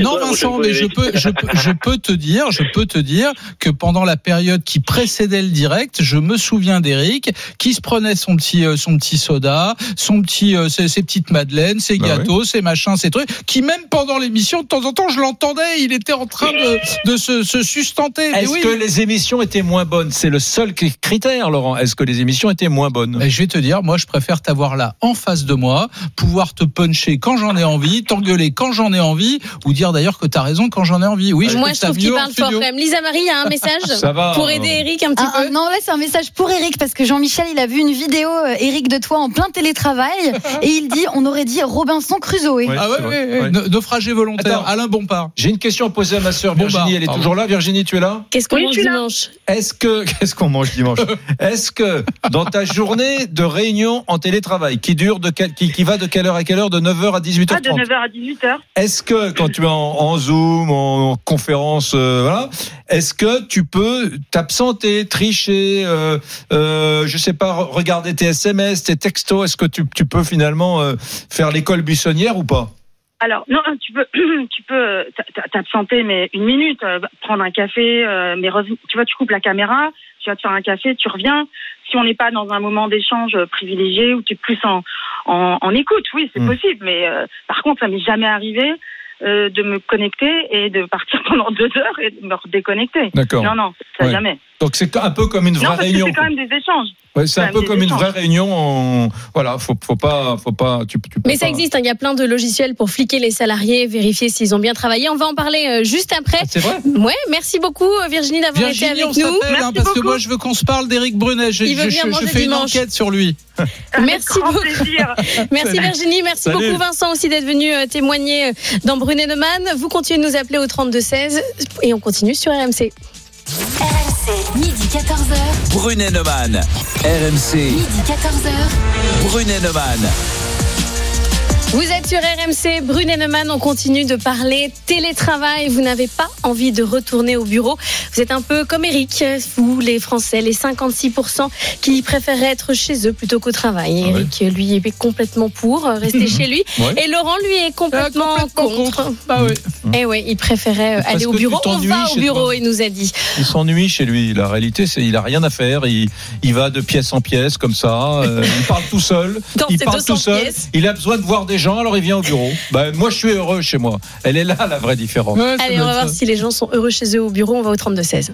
Non, toi Vincent, mais je peux, je peux, je peux te dire, je peux te dire que pendant la période qui précédait le direct, je me souviens d'Eric qui se prenait son petit, euh, son petit soda, son petit, euh, ses, ses petites madeleines, ses Bah gâteaux, ses machins, ses trucs, qui même pendant l'émission, de temps en temps, je l'entendais, il était en train de, de se, se sustenter. Mais Est-ce oui. que les émissions étaient moins bonnes? C'est le seul cri- critère, Laurent. Est-ce que les émissions étaient moins bonnes? Mais je vais te dire, moi, je préfère t'avoir là en face de moi, pouvoir te puncher quand j'en ai envie, t'engueuler quand j'en ai envie, ou dire d'ailleurs que t'as raison quand j'en ai envie. Oui, Moi, je trouve qu'il parle fort quand même. Lisa Marie, il y a un message Ça va. pour aider Eric un petit Ah, ah, peu. non, là, c'est un message pour Eric parce que Jean-Michel, il a vu une vidéo, euh, Eric de toi, en plein télétravail et il dit on aurait dit Robinson Crusoe. Ouais, Ah ouais, ouais, ouais. Ouais. Na- Naufragé volontaire, Attends. Alain Bompard. J'ai une question à poser à ma sœur Virginie. Elle est pardon. toujours là. Virginie, tu es là? Qu'est-ce qu'on Oui, mange je dimanche? Est-ce que qu'est-ce qu'on mange dimanche? Est-ce que dans ta journée de réunion en télétravail, qui dure de quel- qui, qui va de quelle heure à quelle heure De 9h à 18h30 Ah, de 9h à 18h. Est-ce que quand tu es en, en Zoom, en conférence, euh, voilà, est-ce que tu peux t'absenter, tricher, euh, euh, je sais pas, re- regarder tes SMS, tes textos? Est-ce que tu, tu peux finalement euh, faire l'école buissonnière ou pas? Alors, non, tu peux, tu peux t'absenter, mais une minute, euh, prendre un café, mais tu vois, tu coupes la caméra, vas te faire un café, tu reviens. Si on n'est pas dans un moment d'échange euh, privilégié où tu es plus en, en, en écoute, oui, c'est Mm. possible, mais euh, par contre, ça m'est jamais arrivé euh, de me connecter et de partir pendant deux heures et de me redéconnecter. D'accord. Non, non, ça Ouais. jamais. Donc c'est un peu comme une Non, vraie parce que réunion. c'est quand même des échanges. Ouais, c'est un peu comme une vraie réunion. En... Voilà, faut, faut pas, faut pas. Tu, tu peux Mais ça pas- existe, hein, il y a plein de logiciels pour fliquer les salariés, vérifier s'ils ont bien travaillé. On va en parler euh, juste après. Ah, c'est vrai Ouais, merci beaucoup euh, Virginie d'avoir été Virginie, avec on nous. hein, Merci parce que beaucoup. moi je veux qu'on se parle d'Éric Brunet. Je, Il veut je- je- je fais une dimanche. enquête sur lui. Merci beaucoup. Merci Salut. Virginie, merci Salut. beaucoup Vincent aussi d'être venu euh, témoigner dans Brunet Neumann. Vous continuez de nous appeler au 32 16 et on continue sur RMC. RMC, midi 14h. Brunet Neumann. RMC. Midi 14h. Brunet Neumann. Vous êtes sur RMC, Brunet Neumann, on continue de parler télétravail. Vous n'avez pas envie de retourner au bureau. Vous êtes un peu comme Eric, vous les Français, les 56% qui préféraient être chez eux plutôt qu'au travail. Ah ouais. Eric, lui, est complètement pour euh, rester chez lui. Ouais. Et Laurent, lui, est complètement, Ah, complètement contre. Bah oui. Eh ouais, il préférait Parce aller au bureau. On va au bureau, toi. il nous a dit. Il s'ennuie chez lui. La réalité, c'est il a rien à faire. Il, il va de pièce en pièce comme ça. euh, il parle tout seul. Dans il parle 200 tout seul. pièces. Il a besoin de voir des gens, alors il vient au bureau. Ben, moi, je suis heureux chez moi. Elle est là la vraie différence. Ouais, Allez, on va voir si les gens sont heureux chez eux au bureau. On va au 32 16.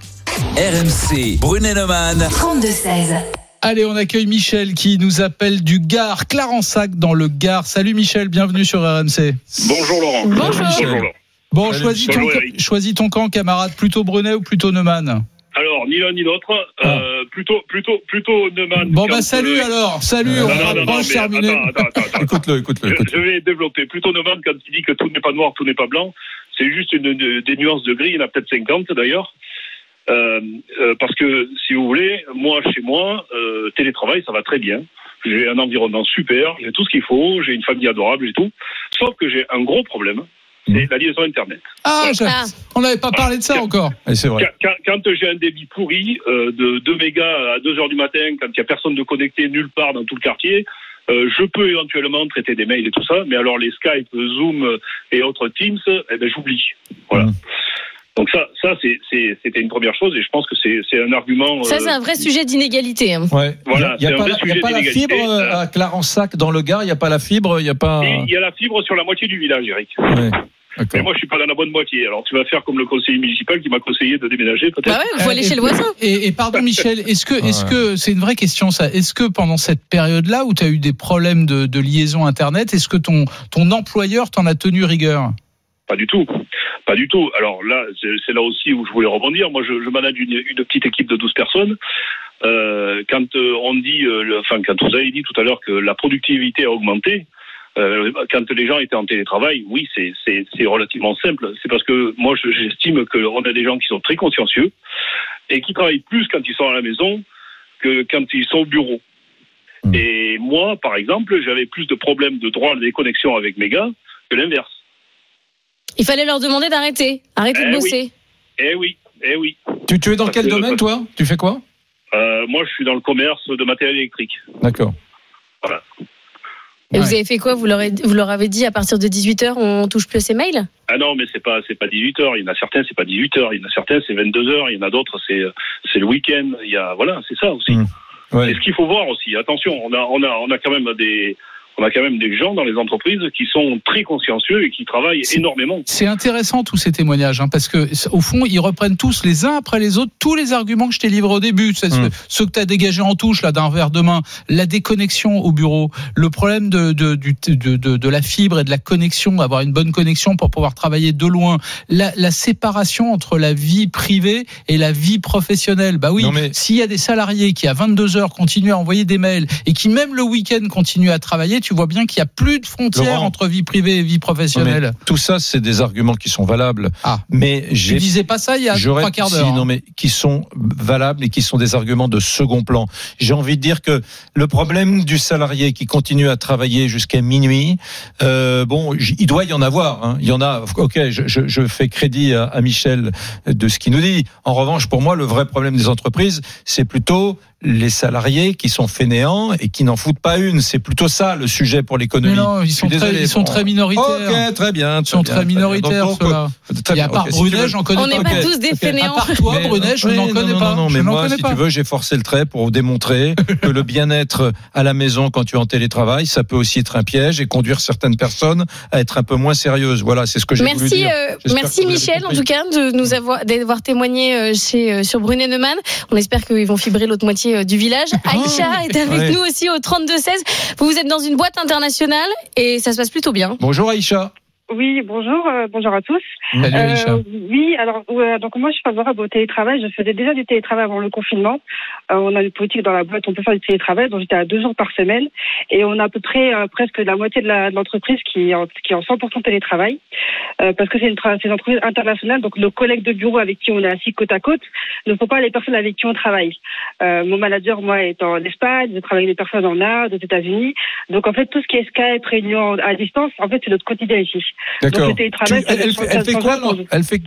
RMC. Brunet Neumann. 32-16. Allez, on accueille Michel qui nous appelle du Gard, Clarensac dans le Gard. Salut Michel, bienvenue sur RMC. Bonjour Laurent. Bonjour. Michel. Laurent. Bon, Salut. choisis ton, Bonjour, ca- Eric. choisis ton camp, camarade. Plutôt Brunet ou plutôt Neumann? Alors, ni l'un ni l'autre. Euh, plutôt, plutôt, plutôt Neumann. Bon, bah salut alors. Salut, Non, on Non, attends, attends. Écoute-le, écoute-le, Je, écoute-le. je vais développer. Plutôt Neumann quand il dit que tout n'est pas noir, tout n'est pas blanc. C'est juste une, une- des nuances de gris. Il y en a peut-être 50 d'ailleurs. Euh, euh, parce que, si vous voulez, moi, chez moi, euh, télétravail, ça va très bien. J'ai un environnement super, j'ai tout ce qu'il faut, j'ai une famille adorable et tout. Sauf que j'ai un gros problème, c'est la liaison Internet. Ah, Ah. on n'avait pas parlé de ça encore. Et c'est vrai. Quand, j'ai un débit pourri euh, de 2 mégas à 2 heures du matin, quand il n'y a personne de connecté nulle part dans tout le quartier, euh, je peux éventuellement traiter des mails et tout ça, mais alors les Skype, Zoom euh, et autres Teams, eh ben, j'oublie. Voilà. Mm. Donc ça, ça c'est- c'est- c'était une première chose et je pense que c'est c'est un argument. Ça, euh, c'est un vrai sujet d'inégalité. hein. Ouais. Voilà, il n'y a, pas, la- y a pas la fibre euh, à Clarensac dans le Gard. Il n'y a pas la fibre. Il n'y a pas. et Il y a la fibre sur la moitié du village, Eric. Ouais. Mais moi, je suis pas dans la bonne moitié. Alors, tu vas faire comme le conseiller municipal qui m'a conseillé de déménager, peut-être. Bah ouais, aller chez le voisin. Et, et pardon Michel, est-ce que, est-ce que c'est une vraie question ça Est-ce que pendant cette période-là où tu as eu des problèmes de, de liaison internet, est-ce que ton ton employeur t'en a tenu rigueur? Pas du tout. Pas du tout. Alors là, c'est c'est là aussi où je voulais rebondir. Moi, je, je manage une, une petite équipe de 12 personnes. Euh, quand euh, on dit, euh, le- enfin, quand vous avez dit tout à l'heure que la productivité a augmenté, euh, quand les gens étaient en télétravail, oui, c'est- relativement simple. C'est parce que moi, je- j'estime qu'on a des gens qui sont très consciencieux et qui travaillent plus quand ils sont à la maison que quand ils sont au bureau. Mm. Et moi, par exemple, j'avais plus de problèmes de droit à la déconnexion avec mes gars que l'inverse. Il fallait leur demander d'arrêter. Arrêtez Eh de oui. bosser. Eh oui, eh oui. Tu, tu es dans Parce quel que- domaine, toi? Tu fais quoi? Euh, moi, je suis dans le commerce de matériel électrique. D'accord. Et Ouais. vous avez fait quoi vous leur, avez, vous leur avez dit à partir de 18h, on touche plus ces mails? Ah non, mais c'est pas c'est pas 18 heures. Il y en a certains, c'est pas 18 heures. Il y en a certains, c'est 22 heures. Il y en a d'autres, c'est c'est le week-end. Il y a voilà, c'est ça aussi. Mm. Ouais. Et ce qu'il faut voir aussi, attention, on a on a on a quand même des on a quand même des gens dans les entreprises qui sont très consciencieux et qui travaillent énormément. C'est intéressant tous ces témoignages, hein, parce que au fond, ils reprennent tous les uns après les autres tous les arguments que je t'ai livrés au début, ce- ceux que tu as dégagés en touche là d'un verre de main, la déconnexion au bureau, le problème de, de, du- de, de, de la fibre et de la connexion, avoir une bonne connexion pour pouvoir travailler de loin, la, la séparation entre la vie privée et la vie professionnelle. Bah oui, mais- s'il y a des salariés qui à 22 heures continuent à envoyer des mails et qui même le week-end continuent à travailler, tu vois bien qu'il y a plus de frontières Laurent. entre vie privée et vie professionnelle. Tout ça, c'est des arguments qui sont valables. Ah. Mais j'ai disais pas ça il y a trois quarts si, d'heure. non, hein. mais qui sont valables et qui sont des arguments de second plan. J'ai envie de dire que le problème du salarié qui continue à travailler jusqu'à minuit, euh, bon, il doit y en avoir. hein. Il y en a. Ok, je, je- je fais crédit à, à Michel de ce qu'il nous dit. En revanche, pour moi, le vrai problème des entreprises, c'est plutôt les salariés qui sont fainéants et qui n'en foutent pas une. C'est plutôt ça le sujet pour l'économie. Non, ils sont très, ils sont Bon. très minoritaires. Ok, très bien. Ils sont très minoritaires, ceux-là. Très Et à part ok, si tu Brunet, veux. j'en connais On n'est pas. pas tous des ok. À fainéants. part toi, Mais- Brunet, je oui, n'en connais non, pas. Non, non, mais moi, si pas. tu veux, j'ai forcé le trait pour démontrer que le bien-être à la maison quand tu es en télétravail, ça peut aussi être un piège et conduire certaines personnes à être un peu moins sérieuses. Voilà, c'est ce que j'ai voulu Merci, dire. euh, merci Michel, en tout cas, de nous avoir, d'avoir témoigné euh, chez, euh, sur Brunet Neumann. On espère qu'ils vont fibrer l'autre moitié euh, du village. Aïcha est avec Ouais. nous aussi au 32-16. Vous, vous êtes dans une boîte internationale et ça se passe plutôt bien. Bonjour Aïcha. Oui, bonjour, euh, bonjour à tous. Salut. Euh, oui, alors donc moi je suis favorable au télétravail. Je faisais déjà du télétravail avant le confinement. Euh, on a une politique dans la boîte, on peut faire du télétravail, donc j'étais à deux jours par semaine, et on a à peu près euh, presque la moitié de l'entreprise qui est en, qui est en 100% télétravail, euh, parce que c'est une, une entreprise internationale, donc nos collègues de bureau avec qui on est assis côte à côte ne sont pas les personnes avec qui on travaille. Euh, mon manager, moi, est en Espagne, je travaille avec des personnes en Inde, aux États-Unis, donc en fait tout ce qui est Skype, réunion à distance, en fait c'est notre quotidien ici. D'accord. Elle, fait, elle quoi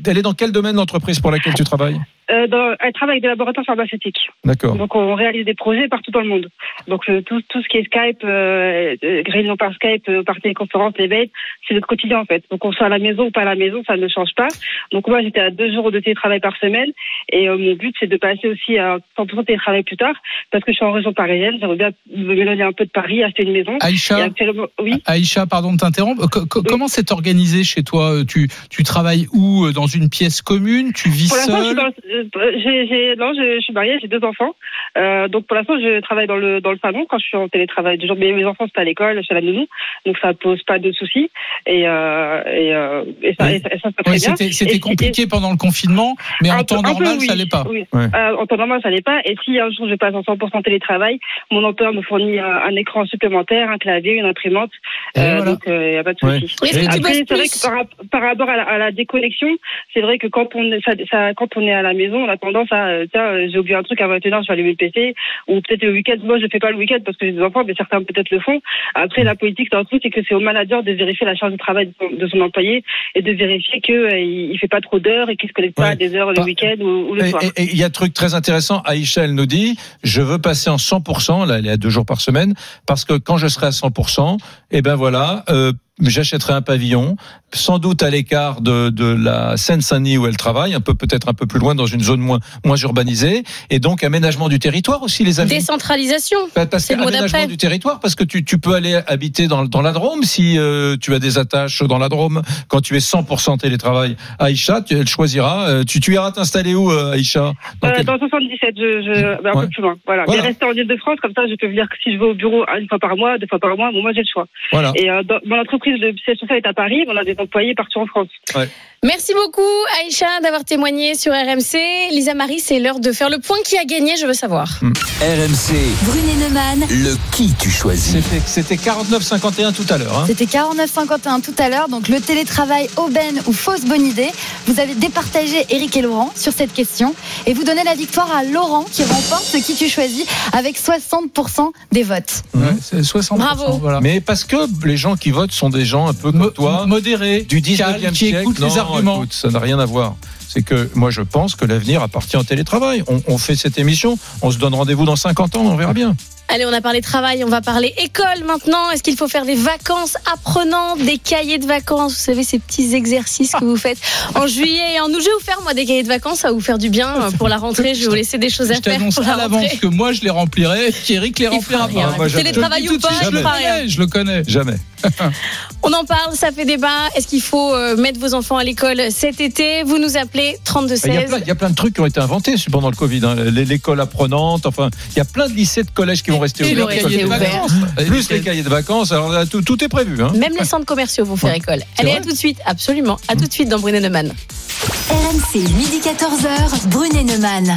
elle est dans quel domaine l'entreprise pour laquelle tu travailles? Euh, dans, elle travaille avec des laboratoires pharmaceutiques. D'accord. Donc on réalise des projets partout dans le monde. Donc euh, tout, tout ce qui est Skype, euh, euh, réunion par Skype, euh, par téléconférence, les mails, c'est notre quotidien en fait. Donc on soit à la maison ou pas à la maison, ça ne change pas. Donc moi j'étais à deux jours de télétravail par semaine et euh, mon but c'est de passer aussi à 100% télétravail plus tard parce que je suis en région parisienne, j'aimerais bien me m'éloigner un peu de Paris, acheter une maison. Aïcha, actuellement, oui. Aïcha, pardon de t'interrompre. Co- co- Comment c'est organisé chez toi tu, tu travailles où euh, Dans une pièce commune? Tu vis Pour seul euh, j'ai, j'ai- non, je, je suis mariée, j'ai deux enfants. Euh, donc pour l'instant, je travaille dans le dans le salon quand je suis en télétravail. Du jour, mes, mes enfants sont à l'école, chez la nounou, donc ça pose pas de soucis. Et euh, et, euh, et ça, Oui. et ça, et ça se passe très Ouais, bien. C'était compliqué pendant le confinement, mais en temps peu- un peu, normal, oui. ça l'est pas. Oui. Ouais. Euh, en temps normal, ça l'est pas. Et si un jour je passe en 100% télétravail, mon employeur me fournit un, un écran supplémentaire, un clavier, une imprimante. Euh, voilà. Donc il n'y a pas de Ouais. souci. Après, c'est vrai que par, rap- par rapport à la, à la déconnexion, c'est vrai que quand on, est, ça, ça- quand on est à la maison, on a tendance à, euh, tiens, euh, j'ai oublié un truc à 21h, je vais allumer le PC, ou peut-être le week-end, moi je le fais pas le week-end parce que j'ai des enfants, mais certains peut-être le font. Après, la politique dans le truc, c'est que c'est au manager de vérifier la charge de travail de son, de son employé et de vérifier qu'il euh, il fait pas trop d'heures et qu'il se connecte pas Ouais. à des heures le week-end ou, ou le Et soir. et- et il y a un truc très intéressant. Aïcha, elle nous dit, je veux passer en 100%, là, elle est à deux jours par semaine, parce que quand je serai à 100%, eh ben voilà, euh, j'achèterai un pavillon, sans doute à l'écart de, de la Seine-Saint-Denis où elle travaille, un peu peut-être un peu plus loin dans une zone moins moins urbanisée, et donc aménagement du territoire aussi les amis. Décentralisation. Parce C'est que le mot aménagement d'après. du territoire, parce que tu, tu peux aller habiter dans, dans la Drôme si euh, tu as des attaches dans la Drôme. Quand tu es 100% télétravail, Aïcha, tu, elle choisira. Euh, tu, tu iras t'installer où, euh, Aïcha? Dans Euh, quel- dans 77, je, je, bah, un Ouais. peu plus loin. Voilà. Voilà. Mais rester en Ile-de-France, comme ça, je peux venir que si je vais au bureau une fois par mois, deux fois par mois, bon, moi j'ai le choix. Voilà. Et euh, dans le siège social est à Paris, on a des employés partout en France. Merci beaucoup, Aïcha, d'avoir témoigné sur RMC. Lisa Marie, c'est l'heure de faire le point qui a gagné, je veux savoir. RMC, Brunet Neumann, le qui tu choisis. C'était- C'était 49-51 tout à l'heure. Hein. C'était 49,51 tout à l'heure. Donc le télétravail, aubaine ou fausse bonne idée. Vous avez départagé Eric et Laurent sur cette question. Et vous donnez la victoire à Laurent qui remporte ce qui tu choisis avec 60% des votes. Ouais, c'est 60%. Bravo. Voilà. Mais parce que les gens qui votent sont des gens un peu comme Mo- toi, modéré, du 19e calme, qui siècle. écoute Non, les ça n'a rien à voir. C'est que moi je pense que l'avenir appartient au télétravail. On, on fait cette émission, on se donne rendez-vous dans 50 ans, on verra bien. Allez, on a parlé travail, on va parler école maintenant. Est-ce qu'il faut faire des vacances apprenantes, des cahiers de vacances? Vous savez, ces petits exercices que vous faites en juillet et en août. Je vais vous faire, moi, des cahiers de vacances, ça va vous faire du bien euh, pour la rentrée. Je vais vous laisser des choses à Je faire. t'annonce pour à la l'avance que moi je les remplirai, qu'Eric les remplira pas. moi, je- Télétravail Je le ou pas, je le connais, je le connais. Jamais. On en parle, ça fait débat. Est-ce qu'il faut euh, mettre vos enfants à l'école cet été? Vous nous appelez 32 Il y, a plein, 16. il y a plein de trucs qui ont été inventés pendant le Covid. hein. L'é- L'école apprenante, enfin, il y a plein de lycés de collèges qui vont rester Et ouverts. le les cahier cahiers de ouvert. vacances. Plus les cahiers de vacances, alors là, tout, tout est prévu. Hein. Même les centres commerciaux vont faire école. Allez, à tout de suite. Absolument. À tout de suite dans Brunet Neumann. RMC, midi 14h, Brunet Neumann.